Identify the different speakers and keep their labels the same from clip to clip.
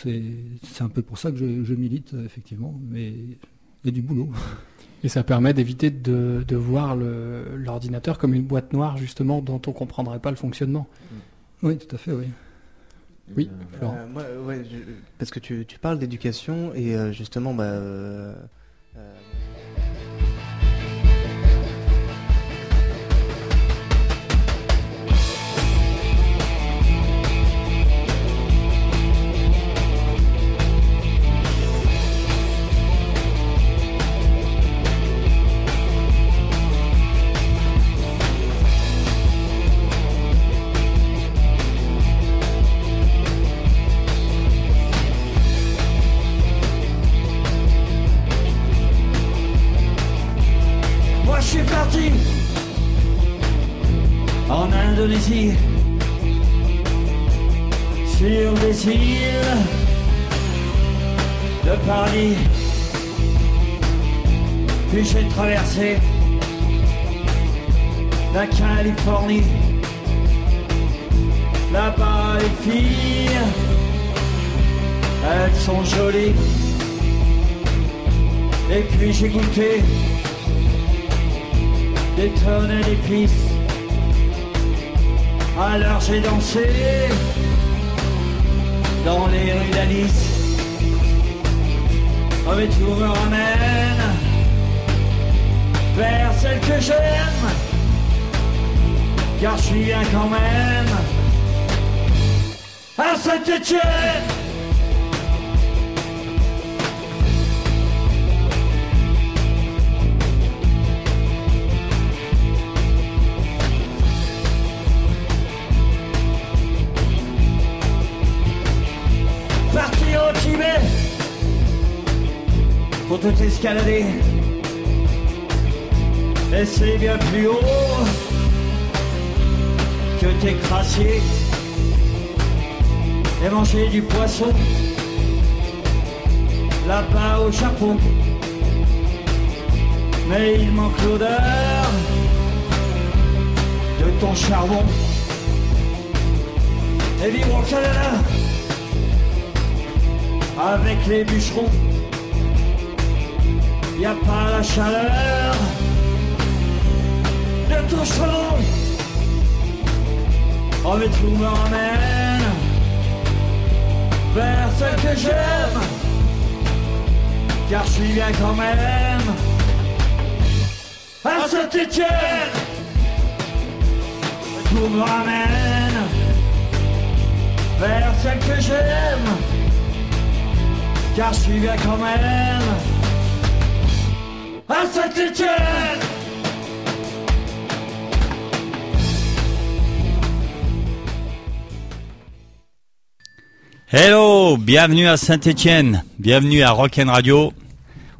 Speaker 1: C'est un peu pour ça que je, milite, effectivement, mais il y a du boulot.
Speaker 2: Et ça permet d'éviter de, de, voir l'ordinateur comme une boîte noire, justement, dont on ne comprendrait pas le fonctionnement.
Speaker 1: Oui, tout à fait, oui.
Speaker 2: Oui,
Speaker 3: euh, moi, ouais, parce que tu, tu parles d'éducation et euh, justement, bah, euh,
Speaker 4: Paris. Puis j'ai traversé la Californie. Là-bas, les filles, elles sont jolies. Et puis j'ai goûté des tonnes d'épices. Alors j'ai dansé dans les rues d'Alice. Oh mais tout me ramène vers celle que j'aime. Car je suis bien quand même à Saint-Étienne. Pour tout escalader. Et c'est bien plus haut que tes crassiers et manger du poisson là-bas au Japon. Mais il manque l'odeur de ton charbon et vivre au Canada avec les bûcherons y a pas la chaleur de ton chaudron. Oh mais tout me ramène vers ce que j'aime, car je suis bien quand même à Saint-Étienne. Tout me ramène vers celle que j'aime, car je suis bien quand même à Saint-Étienne.
Speaker 5: Hello, bienvenue à Saint-Étienne, bienvenue à Rock'n Radio.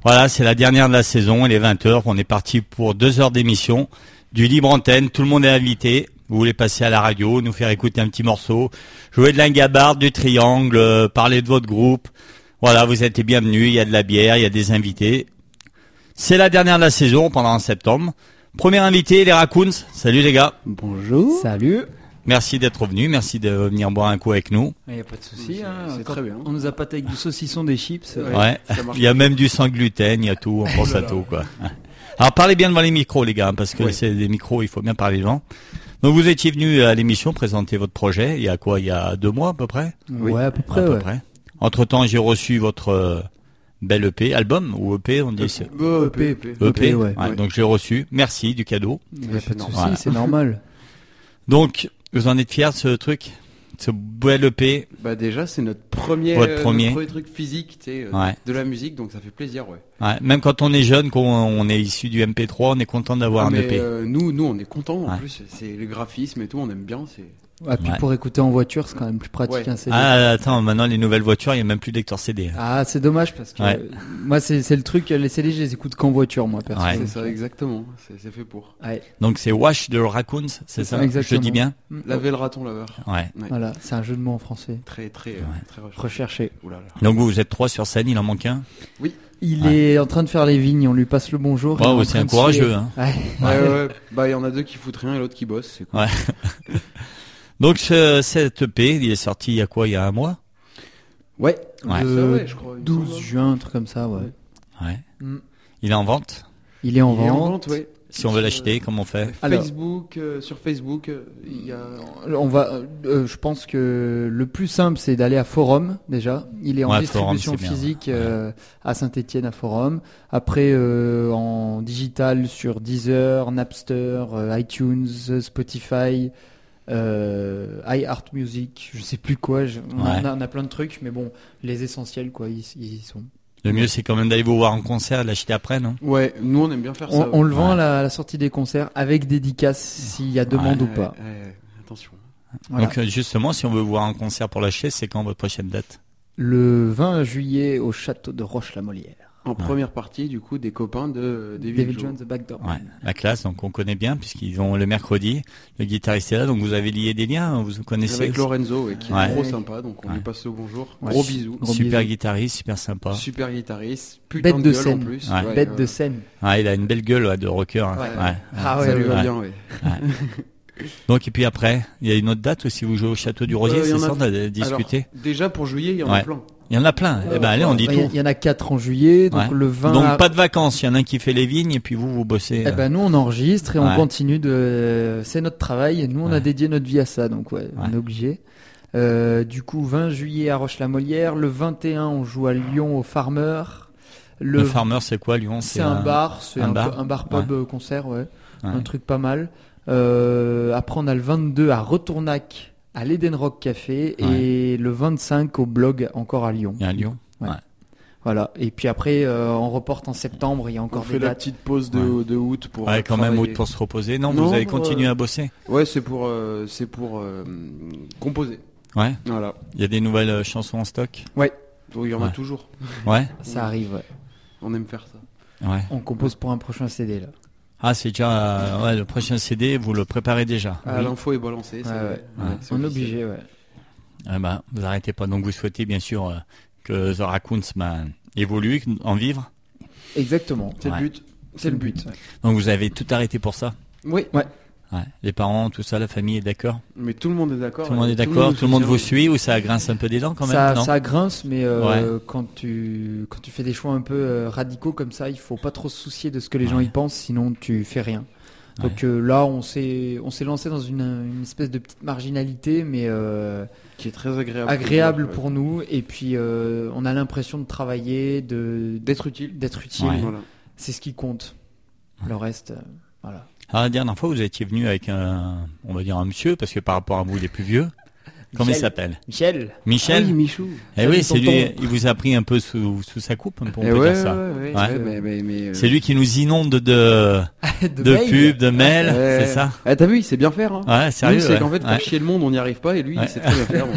Speaker 5: Voilà, c'est la dernière de la saison, il est 20h, on est parti pour deux heures d'émission, du libre antenne, tout le monde est invité. Vous voulez passer à la radio, nous faire écouter un petit morceau, jouer de l'ingabarde, du triangle, euh, parler de votre groupe. Voilà, vous êtes les bienvenus, il y a de la bière, il y a des invités. C'est la dernière de la saison pendant septembre. Premier invité, les Raccoons. Salut les gars.
Speaker 2: Bonjour.
Speaker 1: Salut.
Speaker 5: Merci d'être venu, merci de venir boire un coup avec nous.
Speaker 1: Il n'y a pas de souci. Hein. C'est très bien. On nous a pâté avec du saucisson, des chips.
Speaker 5: Ouais. Il y a même du sans gluten, il y a tout, on pense à tout quoi. Alors parlez bien devant les micros les gars, parce que c'est des micros, il faut bien parler devant. Donc vous étiez venu à l'émission présenter votre projet. Il y a quoi Il y a deux mois à peu près?
Speaker 1: Oui. Ouais, à peu près. À peu près.
Speaker 5: Entre temps, j'ai reçu votre Belle EP, album ou EP, on dit
Speaker 1: EP, EP,
Speaker 5: EP, ouais. Donc j'ai reçu. Merci du cadeau.
Speaker 1: c'est normal.
Speaker 5: Donc, vous en êtes fiers de ce truc ce bel EP
Speaker 6: Bah déjà, c'est notre premier, Votre premier. truc physique euh, de la musique, donc ça fait plaisir, ouais.
Speaker 5: même quand on est jeune, quand on est issu du MP3, on est content d'avoir un EP.
Speaker 6: Euh, nous, nous, on est content. En plus, c'est le graphisme et tout, on aime bien. C'est
Speaker 1: ah, puis pour écouter en voiture, c'est quand même plus pratique un CD.
Speaker 5: Ah, attends, maintenant les nouvelles voitures, il n'y a même plus de lecteur CD.
Speaker 1: Ah, c'est dommage parce que moi, c'est le truc, les CD, je les écoute qu'en voiture, moi,
Speaker 6: personnellement. C'est ça, exactement. C'est fait pour.
Speaker 5: Donc c'est Wash the Raccoons, c'est ça? Je dis bien?
Speaker 6: Laver le raton laveur.
Speaker 5: Ouais.
Speaker 1: Voilà, c'est un jeu de mots en français.
Speaker 6: Très, très, très
Speaker 1: recherché.
Speaker 5: Donc vous, vous êtes trois sur scène, il en manque un?
Speaker 6: Oui.
Speaker 1: Il est en train de faire les vignes, on lui passe le bonjour.
Speaker 5: c'est un courageux. Hein.
Speaker 6: Ouais. ouais, Bah, il y en a deux qui foutent rien et l'autre qui bosse. C'est
Speaker 5: cool. Ouais. Donc ce, cette EP, il est sorti il y a quoi Il y a un mois?
Speaker 6: Ouais,
Speaker 1: le 12 juin, un truc comme ça, ouais.
Speaker 5: Ouais. Mm. Il est en vente?
Speaker 1: Il est en vente. Est en vente
Speaker 5: ouais. Si on veut l'acheter, comment on fait?
Speaker 6: Facebook, euh, sur Facebook, euh, il y a...
Speaker 1: On va, euh, je pense que le plus simple, c'est d'aller à Forum déjà. Il est en distribution physique à Saint-Étienne à Forum. Après, en digital sur Deezer, Napster, iTunes, Spotify. Euh, iHeartMusic, je sais plus quoi, on, a, plein de trucs, mais bon, les essentiels quoi, ils, ils sont.
Speaker 5: Le mieux, c'est quand même d'aller vous voir en concert, l'acheter après, non?
Speaker 6: Ouais, nous on aime bien faire ça.
Speaker 1: On le vend à, la, sortie des concerts avec dédicace s'il y a demande ou pas.
Speaker 6: attention.
Speaker 5: Donc euh, justement, si on veut voir un concert pour l'acheter, c'est quand votre prochaine date?
Speaker 1: Le 20 juillet au château de Roche-la-Molière
Speaker 6: en première partie du coup des copains de
Speaker 1: David, Jones, The Backdoor.
Speaker 5: Ouais, la classe, donc on connaît bien puisqu'ils ont le mercredi, le guitariste est là, donc vous avez lié des liens, vous connaissez.
Speaker 6: Avec Lorenzo, qui est trop sympa, donc on lui passe le bonjour. Gros bisous.
Speaker 5: super guitariste, super sympa.
Speaker 6: Super guitariste, putain Bête de, gueule en plus.
Speaker 1: Bête de scène.
Speaker 5: Ah, il a une belle gueule de rocker. Hein.
Speaker 6: Ah ouais, ça lui va bien, oui.
Speaker 5: Donc et puis après, il y a une autre date aussi, vous jouez au château du Rosier, euh, c'est ça, on a discuté.
Speaker 6: déjà pour juillet, il y en a plein.
Speaker 5: Il y en a plein. Eh ben allez, on dit
Speaker 1: bah,
Speaker 5: tout.
Speaker 1: Il y en a quatre en juillet, donc le 20.
Speaker 5: Donc pas de vacances. Il y en a un qui fait les vignes et puis vous vous bossez.
Speaker 1: Eh ben nous on enregistre et on continue de. C'est notre travail. Et nous on a dédié notre vie à ça, donc ouais, on est obligé. Euh, du coup 20 juillet à Roche-la-Molière, le 21 on joue à Lyon au Farmer.
Speaker 5: Le, Farmer c'est quoi Lyon?
Speaker 1: C'est un, bar, c'est un, bar, un bar pub euh, concert, ouais. Un truc pas mal. Euh, après on a le 22 à Retournac à l'Eden Rock Café et le 25 au blog encore à Lyon.
Speaker 5: Et à Lyon. Ouais.
Speaker 1: Voilà. Et puis après, euh, on reporte en septembre. Il y a encore
Speaker 6: on fait la petite pause de, de août pour.
Speaker 5: Ouais, quand même août pour se reposer. Non, vous allez continuer à bosser.
Speaker 6: Ouais, c'est pour, euh, c'est pour euh, composer.
Speaker 5: Ouais.
Speaker 6: Voilà.
Speaker 5: Il y a des nouvelles chansons en stock.
Speaker 1: Ouais.
Speaker 6: il y en a toujours.
Speaker 5: Ouais.
Speaker 1: Ça arrive. Ouais.
Speaker 6: On aime faire ça.
Speaker 5: Ouais.
Speaker 1: On compose pour un prochain CD là.
Speaker 5: Ah, c'est déjà euh, ouais, le prochain CD, vous le préparez déjà.
Speaker 6: Ah, L'info est balancée.
Speaker 1: Ouais, on est obligé, ouais.
Speaker 5: Ah bah, vous arrêtez pas. Donc vous souhaitez bien sûr euh, que The Raccoons bah, évolue, en vivre.
Speaker 1: Exactement.
Speaker 6: C'est le but.
Speaker 1: C'est le but.
Speaker 5: Donc vous avez tout arrêté pour ça?
Speaker 6: Oui.
Speaker 1: Ouais.
Speaker 5: Les parents, tout ça, la famille est d'accord
Speaker 6: Mais tout le monde est d'accord.
Speaker 5: Tout le monde est d'accord, tout, le monde vous suit ou ça grince un peu des dents quand même
Speaker 1: Ça, ça grince, mais euh, quand, tu, quand tu fais des choix un peu euh, radicaux comme ça, il faut pas trop se soucier de ce que les gens y pensent, sinon tu fais rien. Donc euh, là, on s'est on s'est lancé dans une, une, espèce de petite marginalité, mais
Speaker 6: qui est très agréable.
Speaker 1: Agréable pour, nous, et puis on a l'impression de travailler, de
Speaker 6: d'être utile,
Speaker 1: d'être utile. C'est ce qui compte. Le reste, voilà.
Speaker 5: Alors, la dernière fois, vous étiez venu avec un, on va dire un monsieur, parce que par rapport à vous, il est plus vieux. Comment il s'appelle?
Speaker 1: Michel.
Speaker 5: Michel.
Speaker 1: Ah oui, Michou.
Speaker 5: Eh oui, c'est lui. Il vous a pris un peu sous, sous sa coupe, on peut eh dire ça.
Speaker 6: Ouais, ouais. Mais, mais,
Speaker 5: euh, C'est lui qui nous inonde de de, de pubs, de mails, c'est ça?
Speaker 6: Ah, t'as vu, il sait bien faire. Hein.
Speaker 5: Ouais, sérieux.
Speaker 6: C'est qu'en fait, pour chier le monde, on n'y arrive pas, et lui, il sait très bien faire.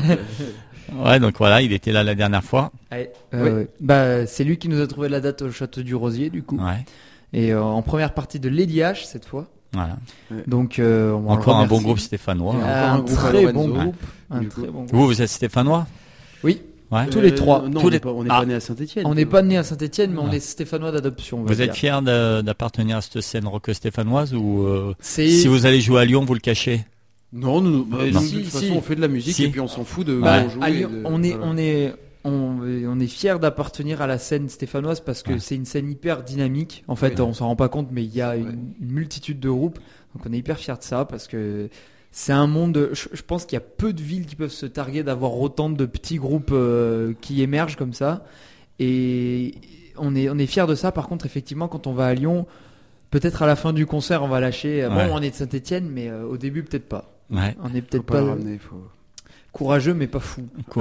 Speaker 5: Euh. Ouais, donc voilà, il était là la dernière fois.
Speaker 1: Euh, bah, c'est lui qui nous a trouvé la date au château du Rosier, du coup.
Speaker 5: Ouais.
Speaker 1: Et en première partie de Lady H cette fois.
Speaker 5: Voilà.
Speaker 1: Donc, euh,
Speaker 5: encore un bon groupe stéphanois.
Speaker 1: un, très bon groupe.
Speaker 5: Vous, vous êtes stéphanois
Speaker 1: Oui. Tous les trois.
Speaker 6: Euh, non,
Speaker 1: Tous
Speaker 6: on
Speaker 1: n'est
Speaker 6: pas, pas, né à Saint-Etienne.
Speaker 1: On n'est pas né à Saint-Etienne, mais on est stéphanois d'adoption.
Speaker 5: Vous êtes fier d'appartenir à cette scène rock stéphanoise ou euh, si vous allez jouer à Lyon, vous le cachez
Speaker 6: Non, non, bah, de toute façon, on fait de la musique et puis on s'en fout de. Bah,
Speaker 1: on est, on est, on, est fier d'appartenir à la scène stéphanoise parce que c'est une scène hyper dynamique. En fait, on s'en rend pas compte, mais il y a une, multitude de groupes. Donc on est hyper fier de ça parce que c'est un monde. Je, pense qu'il y a peu de villes qui peuvent se targuer d'avoir autant de petits groupes euh, qui émergent comme ça. Et on est, on est fier de ça. Par contre, effectivement, quand on va à Lyon, peut-être à la fin du concert, on va lâcher. Bon, on est de Saint-Etienne, mais euh, au début, peut-être pas. On est peut-être pas. Courageux, mais pas fou.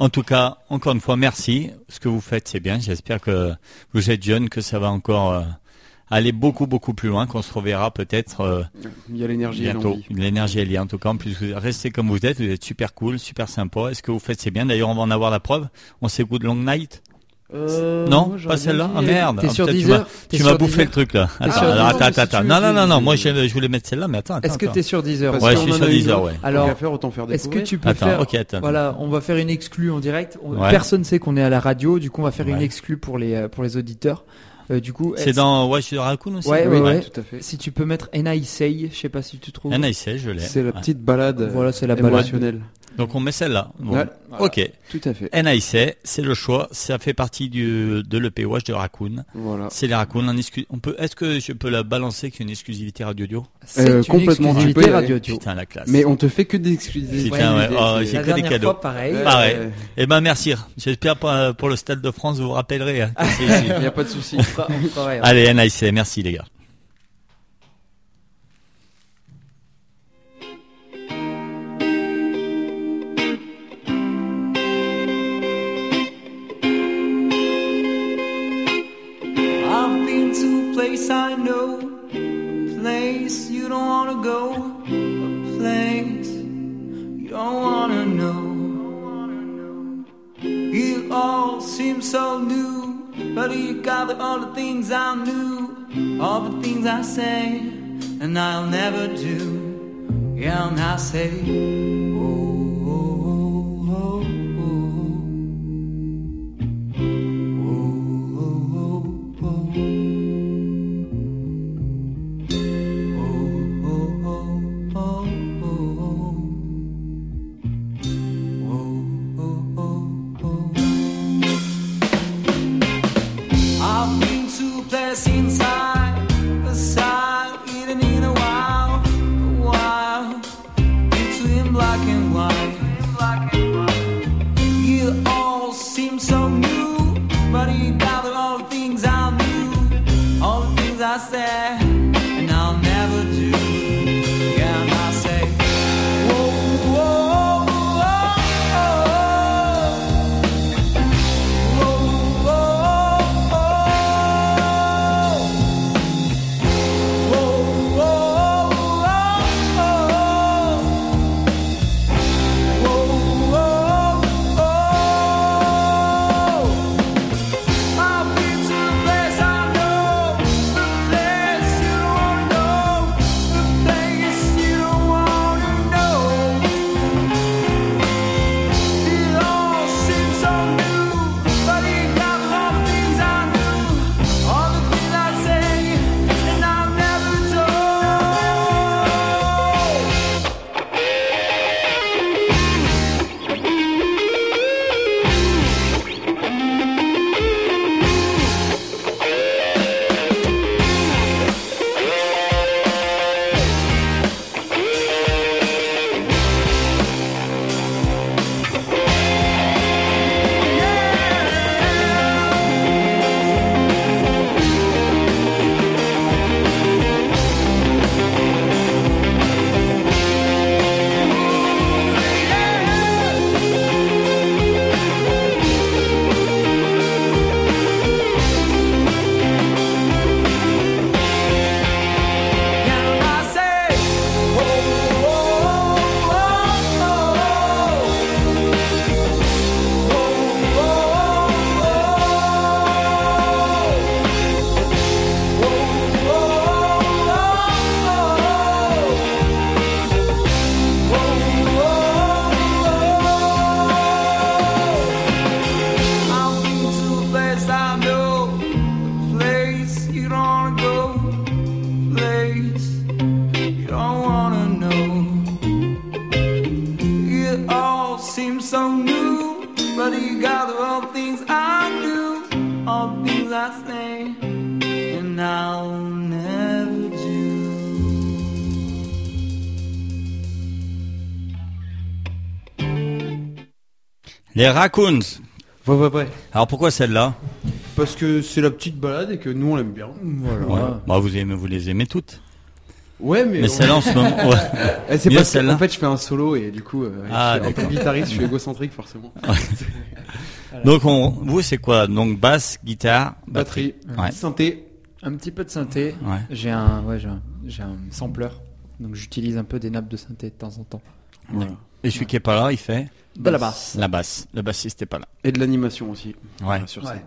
Speaker 5: En tout cas, encore une fois, merci. Ce que vous faites, c'est bien. J'espère que vous êtes jeune, que ça va encore euh, aller beaucoup, beaucoup plus loin, qu'on se reverra peut-être euh,
Speaker 6: Il y a l'énergie
Speaker 5: bientôt. L'énergie est liée. En tout cas, en plus, vous restez comme vous êtes. Vous êtes super cool, super sympa. Est-ce que vous faites, c'est bien? D'ailleurs, on va en avoir la preuve. On s'écoute Long Night.
Speaker 1: Euh,
Speaker 5: non, pas celle-là. Ah merde.
Speaker 1: T'es sur
Speaker 5: Tu m'as bouffé le truc là. Attends, attends, attends. Non, non, non, non. Moi, je voulais mettre celle-là, mais attends.
Speaker 1: Est-ce que t'es sur Deezer
Speaker 5: Ouais, je suis sur Deezer, ouais.
Speaker 1: Alors,
Speaker 6: autant faire
Speaker 1: est-ce que tu peux faire Voilà, on va faire une exclue en direct. Personne sait qu'on est à la radio, du coup, on va faire une exclue pour les euh, pour les auditeurs. Euh, du coup,
Speaker 5: c'est dans ouais, sur Raccoon aussi.
Speaker 1: Ouais, ouais, ouais, tout à fait. Si tu peux mettre Say, je sais pas si tu trouves.
Speaker 5: Say, je l'ai.
Speaker 6: C'est la petite balade.
Speaker 1: Voilà, c'est la balade.
Speaker 5: Donc on met celle-là. Ok.
Speaker 6: Tout à fait.
Speaker 5: NIC, c'est le choix. Ça fait partie du, de l'EP Watch de Raccoon.
Speaker 6: Voilà.
Speaker 5: C'est les Raccoon. On, peut, est-ce que je peux la balancer qu'une exclusivité radio audio?
Speaker 1: Euh, Complètement. Exclusivité radio audio.
Speaker 5: Putain la classe.
Speaker 6: Mais on te fait que des exclusivités.
Speaker 5: Putain ouais. Oh, j'ai que des cadeaux.
Speaker 1: Fois, pareil.
Speaker 5: pareil. Eh ben merci. J'espère pour, pour, le Stade de France vous vous rappellerez. Hein,
Speaker 6: Il n'y a pas de souci.
Speaker 5: Allez NIC, merci les gars.
Speaker 7: Place I know, a place you don't wanna go, a place you don't wanna know. It all seems so new, but you got all the things I knew, all the things I say, and I'll never do. Yeah, and I say,
Speaker 5: Les Raccoons.
Speaker 6: Ouais, ouais, ouais.
Speaker 5: Alors pourquoi celle-là?
Speaker 6: Parce que c'est la petite balade et que nous on l'aime bien.
Speaker 5: Voilà. Bah, vous, aimez, vous les aimez toutes
Speaker 6: Ouais, mais.
Speaker 5: Mais celle-là en ce moment. Ouais.
Speaker 6: Eh, c'est pas celle-là. En fait, je fais un solo et du coup, euh, ah, en tant que guitariste, je suis égocentrique forcément.
Speaker 5: Donc, on, vous, c'est quoi? Donc, basse, guitare,
Speaker 6: batterie, synthé.
Speaker 1: Un petit peu de synthé. J'ai un, ouais, j'ai un, sampler. Donc, j'utilise un peu des nappes de synthé de temps en temps.
Speaker 5: Et celui qui est pas là, il fait
Speaker 1: de la basse.
Speaker 5: La basse. Le bassiste n'est pas là.
Speaker 6: Et de l'animation aussi.
Speaker 5: Ouais.
Speaker 6: Sur scène.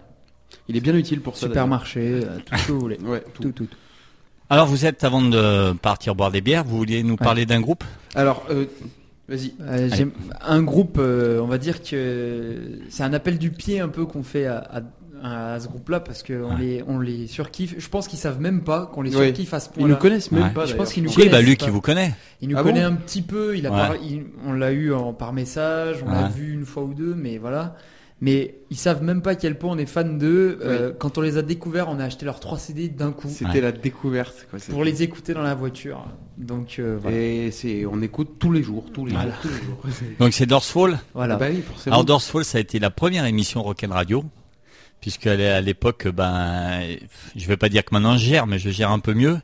Speaker 6: Il est bien utile pour
Speaker 1: ça. Supermarché, euh, tout ce que vous voulez.
Speaker 6: Ouais,
Speaker 1: tout. Tout,
Speaker 5: Alors vous êtes, avant de partir boire des bières, vous vouliez nous parler d'un groupe?
Speaker 6: Alors, euh, vas-y.
Speaker 1: Euh, un groupe, on va dire que c'est un appel du pied un peu qu'on fait à, à ce groupe-là parce qu'on les, on les surkiffe. Je pense qu'ils savent même pas qu'on les surkiffe à ce point-là. Ils
Speaker 6: nous connaissent même pas.
Speaker 1: Je pense qu'ils nous
Speaker 5: connaissent. bah lui qui vous connaît.
Speaker 1: Il nous ah connaît un petit peu. Il a on l'a eu en, par message, on l'a vu une fois ou deux, mais voilà mais ils savent même pas à quel point on est fan d'eux. Euh, quand on les a découverts, on a acheté leurs trois CD d'un coup.
Speaker 6: C'était la découverte. Quoi,
Speaker 1: pour les écouter dans la voiture. Donc euh, voilà.
Speaker 6: Et c'est, on écoute tous les jours, tous les, jours, tous les jours.
Speaker 5: Donc c'est Dorsfall.
Speaker 1: Voilà.
Speaker 6: Bah oui, forcément.
Speaker 5: Alors Dorsfall, ça a été la première émission Rock'n Radio, puisque à l'époque, ben, je vais pas dire que maintenant je gère, mais je gère un peu mieux.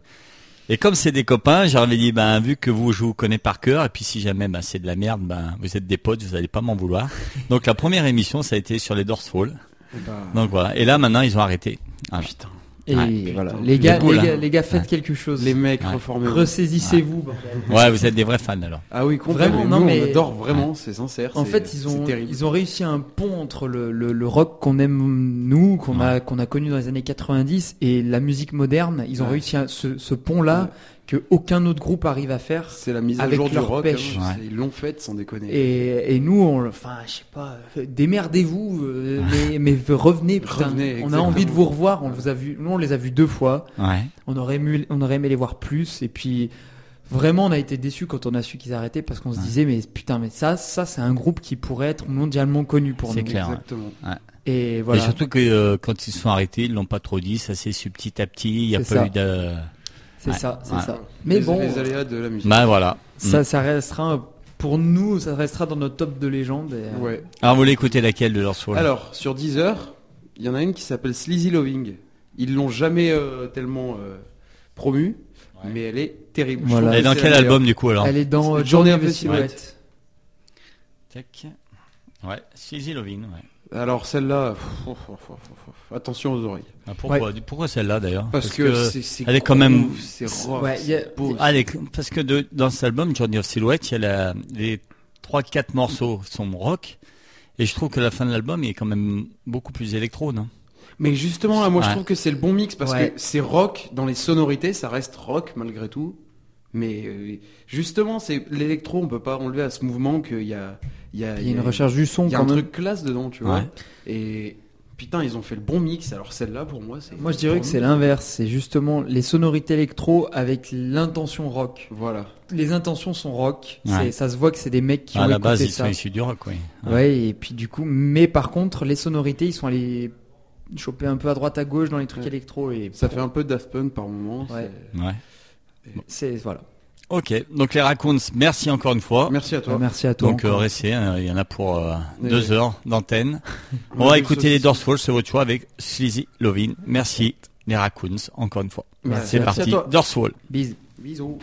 Speaker 5: Et comme c'est des copains, j'avais dit, ben, vu que vous, je vous connais par cœur, et puis si jamais, ben, c'est de la merde, ben, vous êtes des potes, vous allez pas m'en vouloir. Donc la première émission, ça a été sur les Dorsfall. Bah... Donc voilà. Et là, maintenant, ils ont arrêté.
Speaker 1: Ah putain. Et voilà. Les gars, les gars, les gars, faites quelque chose.
Speaker 6: Les mecs, reformez
Speaker 1: Ressaisissez-vous.
Speaker 5: Ouais. vous êtes des vrais fans alors.
Speaker 6: Ah oui, complètement. Vraiment, non, mais... on adore vraiment, c'est sincère.
Speaker 1: En fait, ils ont, ils ont réussi un pont entre le, le, le rock qu'on aime nous, qu'on a, qu'on a connu dans les années 90 et la musique moderne. Ils ont réussi ce, ce pont-là que aucun autre groupe arrive à faire.
Speaker 6: C'est la mise à jour du rock. Hein. Ils l'ont fait sans déconner.
Speaker 1: Et, et nous, on, enfin, je sais pas, démerdez-vous, euh, mais, mais, revenez, putain. on a envie de vous revoir. On vous a vu, nous on les a vus deux fois.
Speaker 5: Ouais.
Speaker 1: On aurait aimé, on aurait aimé les voir plus. Et puis vraiment, on a été déçus quand on a su qu'ils arrêtaient parce qu'on se disait, mais putain, mais ça, ça c'est un groupe qui pourrait être mondialement connu pour nous.
Speaker 5: C'est clair.
Speaker 6: Exactement.
Speaker 1: Et voilà.
Speaker 5: Et surtout que euh, quand ils se sont arrêtés, ils l'ont pas trop dit. Ça s'est su petit à petit. Il n'y a pas eu de
Speaker 1: c'est ça, c'est ça. Mais bon,
Speaker 6: les aléas de la musique.
Speaker 5: Bah voilà.
Speaker 1: Ça, mm. ça restera pour nous, ça restera dans notre top de légende.
Speaker 5: Euh, ouais. Alors vous voulez écouter laquelle de leur soirée
Speaker 6: Alors sur Deezer, il y en a une qui s'appelle Sleazy Loving. Ils l'ont jamais euh, tellement euh, promu, mais elle est terrible.
Speaker 5: Elle est dans quel album du coup alors?
Speaker 1: Elle est dans Journey of the Silhouette.
Speaker 5: Tac. Ouais, Sleazy Loving. Ouais.
Speaker 6: Alors celle-là, attention aux oreilles.
Speaker 5: Ah, pourquoi, pourquoi celle-là d'ailleurs
Speaker 6: parce, que, c'est,
Speaker 5: elle est quand même.
Speaker 6: C'est
Speaker 5: parce que de, dans cet album Journey of Silhouette, il y a les trois quatre morceaux sont rock, et je trouve que la fin de l'album est quand même beaucoup plus électro, non?
Speaker 6: Mais justement là, moi je trouve que c'est le bon mix parce que c'est rock dans les sonorités, ça reste rock malgré tout. Mais euh, justement, c'est l'électro, on peut pas enlever à ce mouvement qu'il y a
Speaker 1: il y a, une recherche du son.
Speaker 6: Il y a un truc classe dedans, tu vois. Et putain, ils ont fait le bon mix. Alors celle-là, pour moi, c'est.
Speaker 1: Moi, je dirais que c'est l'inverse. C'est justement les sonorités électro avec l'intention rock.
Speaker 6: Voilà.
Speaker 1: Les intentions sont rock. Ça se voit que c'est des mecs qui
Speaker 5: à
Speaker 1: ont
Speaker 5: la base,
Speaker 1: ils
Speaker 5: sont issus du rock, oui.
Speaker 1: Ouais. et puis du coup, mais par contre, les sonorités, ils sont allés choper un peu à droite à gauche dans les trucs électro et
Speaker 6: ça fait un peu Daft Punk par moment.
Speaker 5: Ouais.
Speaker 1: C'est voilà.
Speaker 5: Ok, donc les Raccoons, merci encore une fois.
Speaker 6: Merci à toi.
Speaker 1: Bah, merci à toi.
Speaker 5: Donc euh, hein, il y en a pour euh, deux heures d'antenne. On va écouter les Dorsfall, c'est votre choix avec Sleazy Lovin. Merci les Raccoons, encore une fois. C'est parti.
Speaker 1: Bisous.
Speaker 6: Bisous.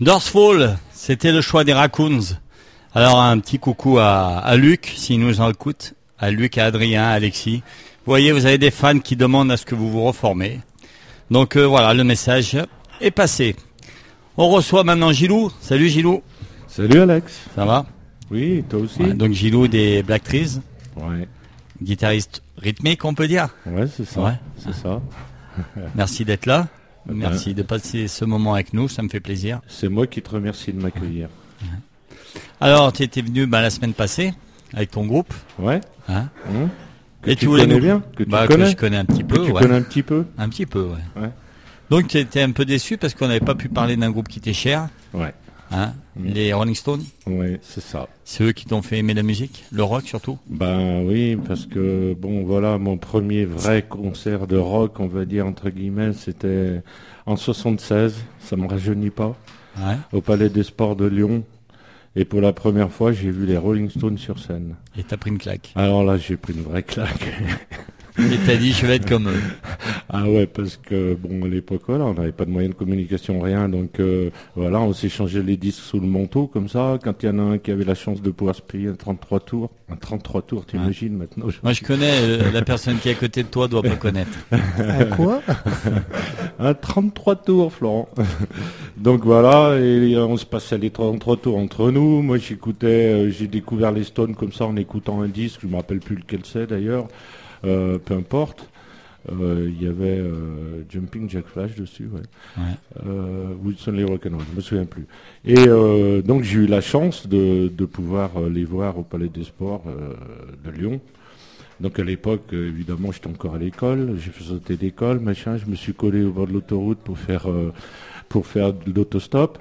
Speaker 5: Dorsfall, c'était le choix des Raccoons. Alors un petit coucou à, à Luc, s'il nous en écoute, à Luc, à Adrien, à Alexis. Vous voyez, vous avez des fans qui demandent à ce que vous vous reformez. Donc euh, voilà, le message est passé. On reçoit maintenant Gilou. Salut Gilou,
Speaker 8: Salut Alex.
Speaker 5: ça va?
Speaker 8: Oui, toi aussi
Speaker 5: Ouais, Donc Gilou des Black Trees,
Speaker 8: Ouais,
Speaker 5: guitariste rythmique, on peut dire.
Speaker 8: ouais c'est ça.
Speaker 5: Ouais.
Speaker 8: C'est ça.
Speaker 5: Merci d'être là.
Speaker 8: Ben,
Speaker 5: Merci de passer ce moment avec nous, ça me fait plaisir.
Speaker 8: C'est moi qui te remercie de m'accueillir.
Speaker 5: Alors, tu étais venu bah, la semaine passée avec ton groupe.
Speaker 8: Ouais
Speaker 5: Hein
Speaker 8: hum. Que
Speaker 5: Et
Speaker 8: tu
Speaker 5: voulais
Speaker 8: connais
Speaker 5: nous-
Speaker 8: bien Que tu
Speaker 5: bah,
Speaker 8: connais
Speaker 5: que je connais un petit peu.
Speaker 8: Que tu
Speaker 5: ouais.
Speaker 8: connais un petit peu
Speaker 5: Un petit peu, ouais.
Speaker 8: Ouais.
Speaker 5: Donc tu étais un peu déçu parce qu'on n'avait pas pu parler d'un groupe qui t'est cher,
Speaker 8: Ouais.
Speaker 5: Hein
Speaker 8: Mm.
Speaker 5: les Rolling Stones.
Speaker 8: Ouais, c'est ça.
Speaker 5: C'est eux qui t'ont fait aimer la musique, le rock surtout.
Speaker 8: Ben oui, parce que bon voilà, mon premier vrai concert de rock, on va dire entre guillemets, c'était en 76, ça me rajeunit pas,
Speaker 5: Ouais.
Speaker 8: au Palais des Sports de Lyon. Et pour la première fois, j'ai vu les Rolling Stones sur scène.
Speaker 5: Et t'as pris une claque.
Speaker 8: Alors là, j'ai pris une vraie claque.
Speaker 5: Et t'as dit je vais être comme eux.
Speaker 8: Ah ouais, parce que bon, à l'époque, voilà, on n'avait pas de moyens de communication, rien. Donc euh, voilà, on s'échangeait les disques sous le manteau, comme ça. Quand il y en a un qui avait la chance de pouvoir se payer un 33 tours, un 33 tours, t'imagines maintenant je-
Speaker 5: Moi je connais euh, la personne qui est à côté de toi doit pas connaître.
Speaker 3: À quoi?
Speaker 8: Un 33 tours, Florent. Donc voilà, et on se passait les 33 tours entre nous. Moi, j'écoutais, euh, j'ai découvert les Stones comme ça en écoutant un disque. Je me rappelle plus lequel c'est d'ailleurs. Euh, peu importe. Euh, Il y avait euh, Jumping Jack Flash dessus, ouais.
Speaker 5: Ouais.
Speaker 8: Wilson les Rock'n'Roll, je me souviens plus. Et donc j'ai eu la chance de, de pouvoir les voir au Palais des Sports de Lyon. Donc à l'époque, évidemment, j'étais encore à l'école, j'ai fait sauter d'école, machin, je me suis collé au bord de l'autoroute pour faire euh, pour faire de l'autostop.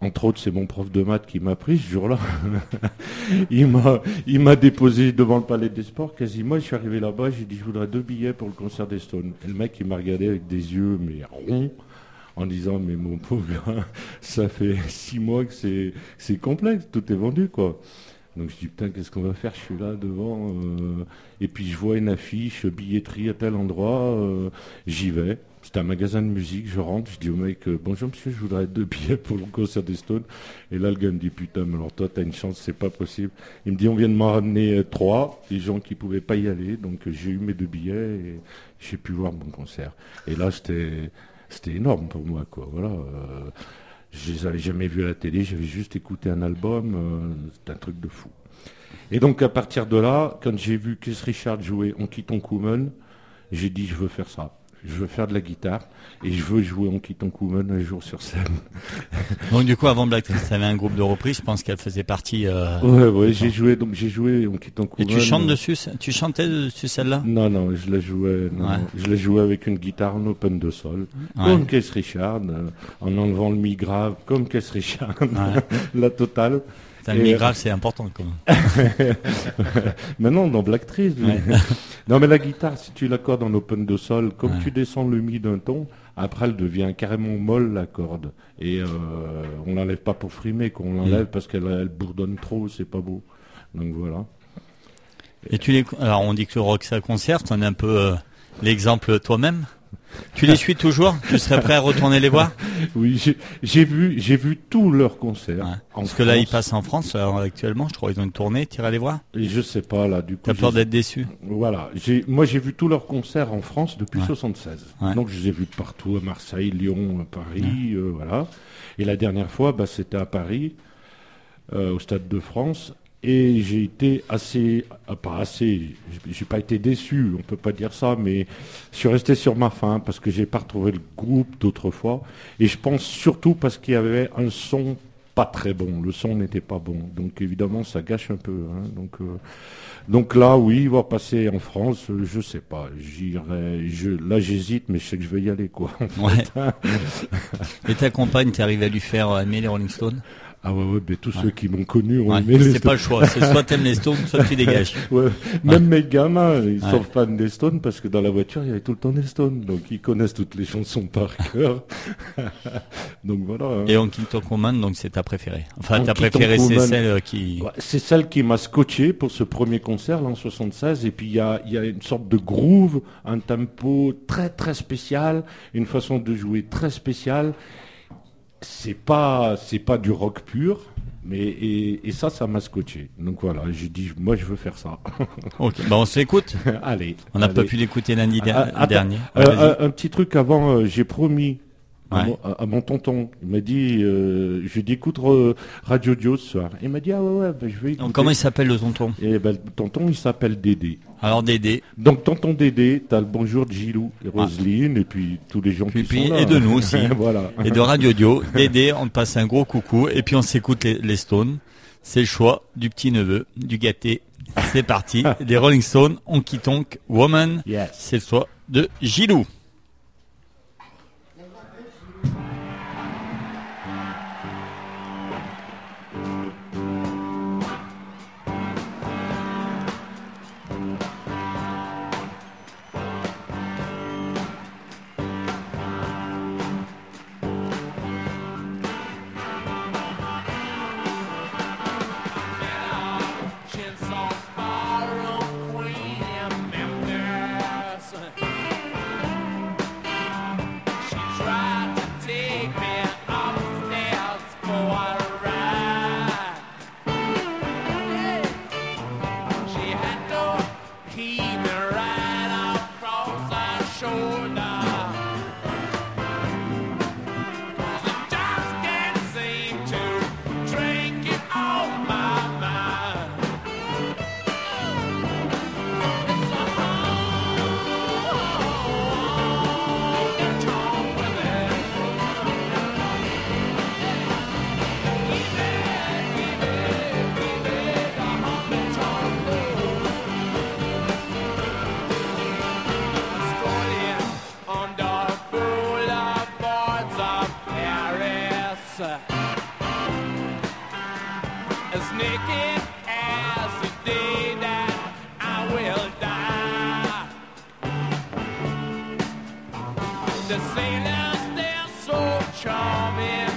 Speaker 8: Entre autres, c'est mon prof de maths qui m'a pris ce jour-là. il m'a déposé devant le Palais des Sports quasiment. Je suis arrivé là-bas, j'ai dit je voudrais deux billets pour le concert des Stones. Et le mec il m'a regardé avec des yeux mais ronds en disant mais mon pauvre ça fait six mois que c'est c'est complexe, tout est vendu quoi. Donc je dis putain qu'est-ce qu'on va faire? Je suis là devant euh, et puis je vois une affiche billetterie à tel endroit, euh, j'y vais. C'était un magasin de musique, je rentre, je dis au mec euh, bonjour monsieur, je voudrais deux billets pour le concert des Stones. Et là le gars me dit putain mais alors toi t'as une chance, c'est pas possible. Il me dit on vient de m'en ramener euh, trois, des gens qui pouvaient pas y aller, donc euh, j'ai eu mes deux billets et j'ai pu voir mon concert. Et là c'était c'était énorme pour moi. Voilà. je les avais jamais vus à la télé, j'avais juste écouté un album, c'est un truc de fou. Et donc à partir de là, quand j'ai vu Chris Richard jouer On quitte Kumen, j'ai dit je veux faire ça. Je veux faire de la guitare et je veux jouer en Kiton Woman un jour sur scène.
Speaker 5: Donc du coup, avant Black tu avais un groupe de reprise. Je pense qu'elle faisait partie. Euh,
Speaker 8: ouais, ouais, j'ai joué donc j'ai joué en Kiton
Speaker 5: Et tu chantes dessus Tu chantais dessus celle-là?
Speaker 8: Non, non, je la jouais. Je la jouais avec une guitare en open de sol, comme Keith Richard, euh, en enlevant le mi grave, comme Keith Richard, la totale.
Speaker 5: Mi grave, c'est important quand même.
Speaker 8: mais non, dans Black Trees. non, mais la guitare, si tu l'accordes en open de sol, comme tu descends le mi d'un ton, après, elle devient carrément molle, la corde. Et euh, on l'enlève pas pour frimer, qu'on l'enlève mm. parce qu'elle bourdonne trop, c'est pas beau. Donc voilà.
Speaker 5: Et tu les... Alors, on dit que le rock, ça conserve. Tu en es un peu euh, l'exemple toi-même tu les suis toujours Tu serais prêt à retourner les voir
Speaker 8: Oui, j'ai vu, j'ai vu tous leurs concerts.
Speaker 5: Parce que là, ils passent en France actuellement. Je crois qu'ils ont une tournée. Tu les voir
Speaker 8: Je sais pas là. Du coup,
Speaker 5: t'as peur d'être déçu
Speaker 8: Voilà. Moi, j'ai vu tous leurs concerts en France depuis 76. Donc, je les ai vus partout à Marseille, Lyon, Paris, euh, voilà. Et la dernière fois, bah, c'était à Paris, euh, au Stade de France. Et j'ai été assez, ah, pas assez, j'ai pas été déçu, on peut pas dire ça, mais je suis resté sur ma faim parce que j'ai pas retrouvé le groupe d'autrefois. Et je pense surtout parce qu'il y avait un son pas très bon, le son n'était pas bon. Donc évidemment, ça gâche un peu. Hein. Donc, euh, donc là, oui, il va passer en France, je sais pas. J'irai, je, là j'hésite, mais je sais que je vais y aller quoi.
Speaker 5: Et ta compagne, t'es arrivé à lui faire aimer les Rolling Stones?
Speaker 8: Ah ouais, ouais, mais tous ceux qui m'ont connu ont aimé
Speaker 5: les C'est pas le choix, c'est soit t'aimes les Stones, soit tu dégages.
Speaker 8: ouais. Même mes gamins, ils sont fans des Stones parce que dans la voiture, il y avait tout le temps des Stones. Donc ils connaissent toutes les chansons par cœur. donc voilà. Hein.
Speaker 5: Et en King Command, donc c'est ta préférée. Enfin, ta préférée, c'est celle qui...
Speaker 8: c'est celle qui m'a scotché pour ce premier concert, là, en 76. Et puis il y a, y a une sorte de groove, un tempo très très spécial, une façon de jouer très spéciale c'est pas c'est pas du rock pur mais et, ça ça m'a scotché. Donc voilà j'ai dit moi je veux faire ça.
Speaker 5: Ok bah on s'écoute
Speaker 8: allez
Speaker 5: on n'a pas pu l'écouter lundi ah, dernier
Speaker 8: euh, un, petit truc avant euh, j'ai promis à, mon, tonton. Il m'a dit, euh, je vais écoute Radio Dio ce soir. Il m'a dit, ah ouais, ouais, bah, je vais écouter.
Speaker 5: comment il s'appelle le tonton?
Speaker 8: Et ben, le tonton, il s'appelle Dédé.
Speaker 5: Alors Dédé.
Speaker 8: Donc tonton Dédé, t'as le bonjour de Gilou et ah. Roselyne et puis tous les gens qui sont là.
Speaker 5: Et de nous aussi. voilà. Et de Radio Dio. Dédé, on te passe un gros coucou et puis on s'écoute les, Stones. C'est le choix du petit neveu, du gâté. C'est parti. les Rolling Stones, on quitte Woman.
Speaker 8: Yes.
Speaker 5: C'est le choix de Gilou. The sailors, they're so charming.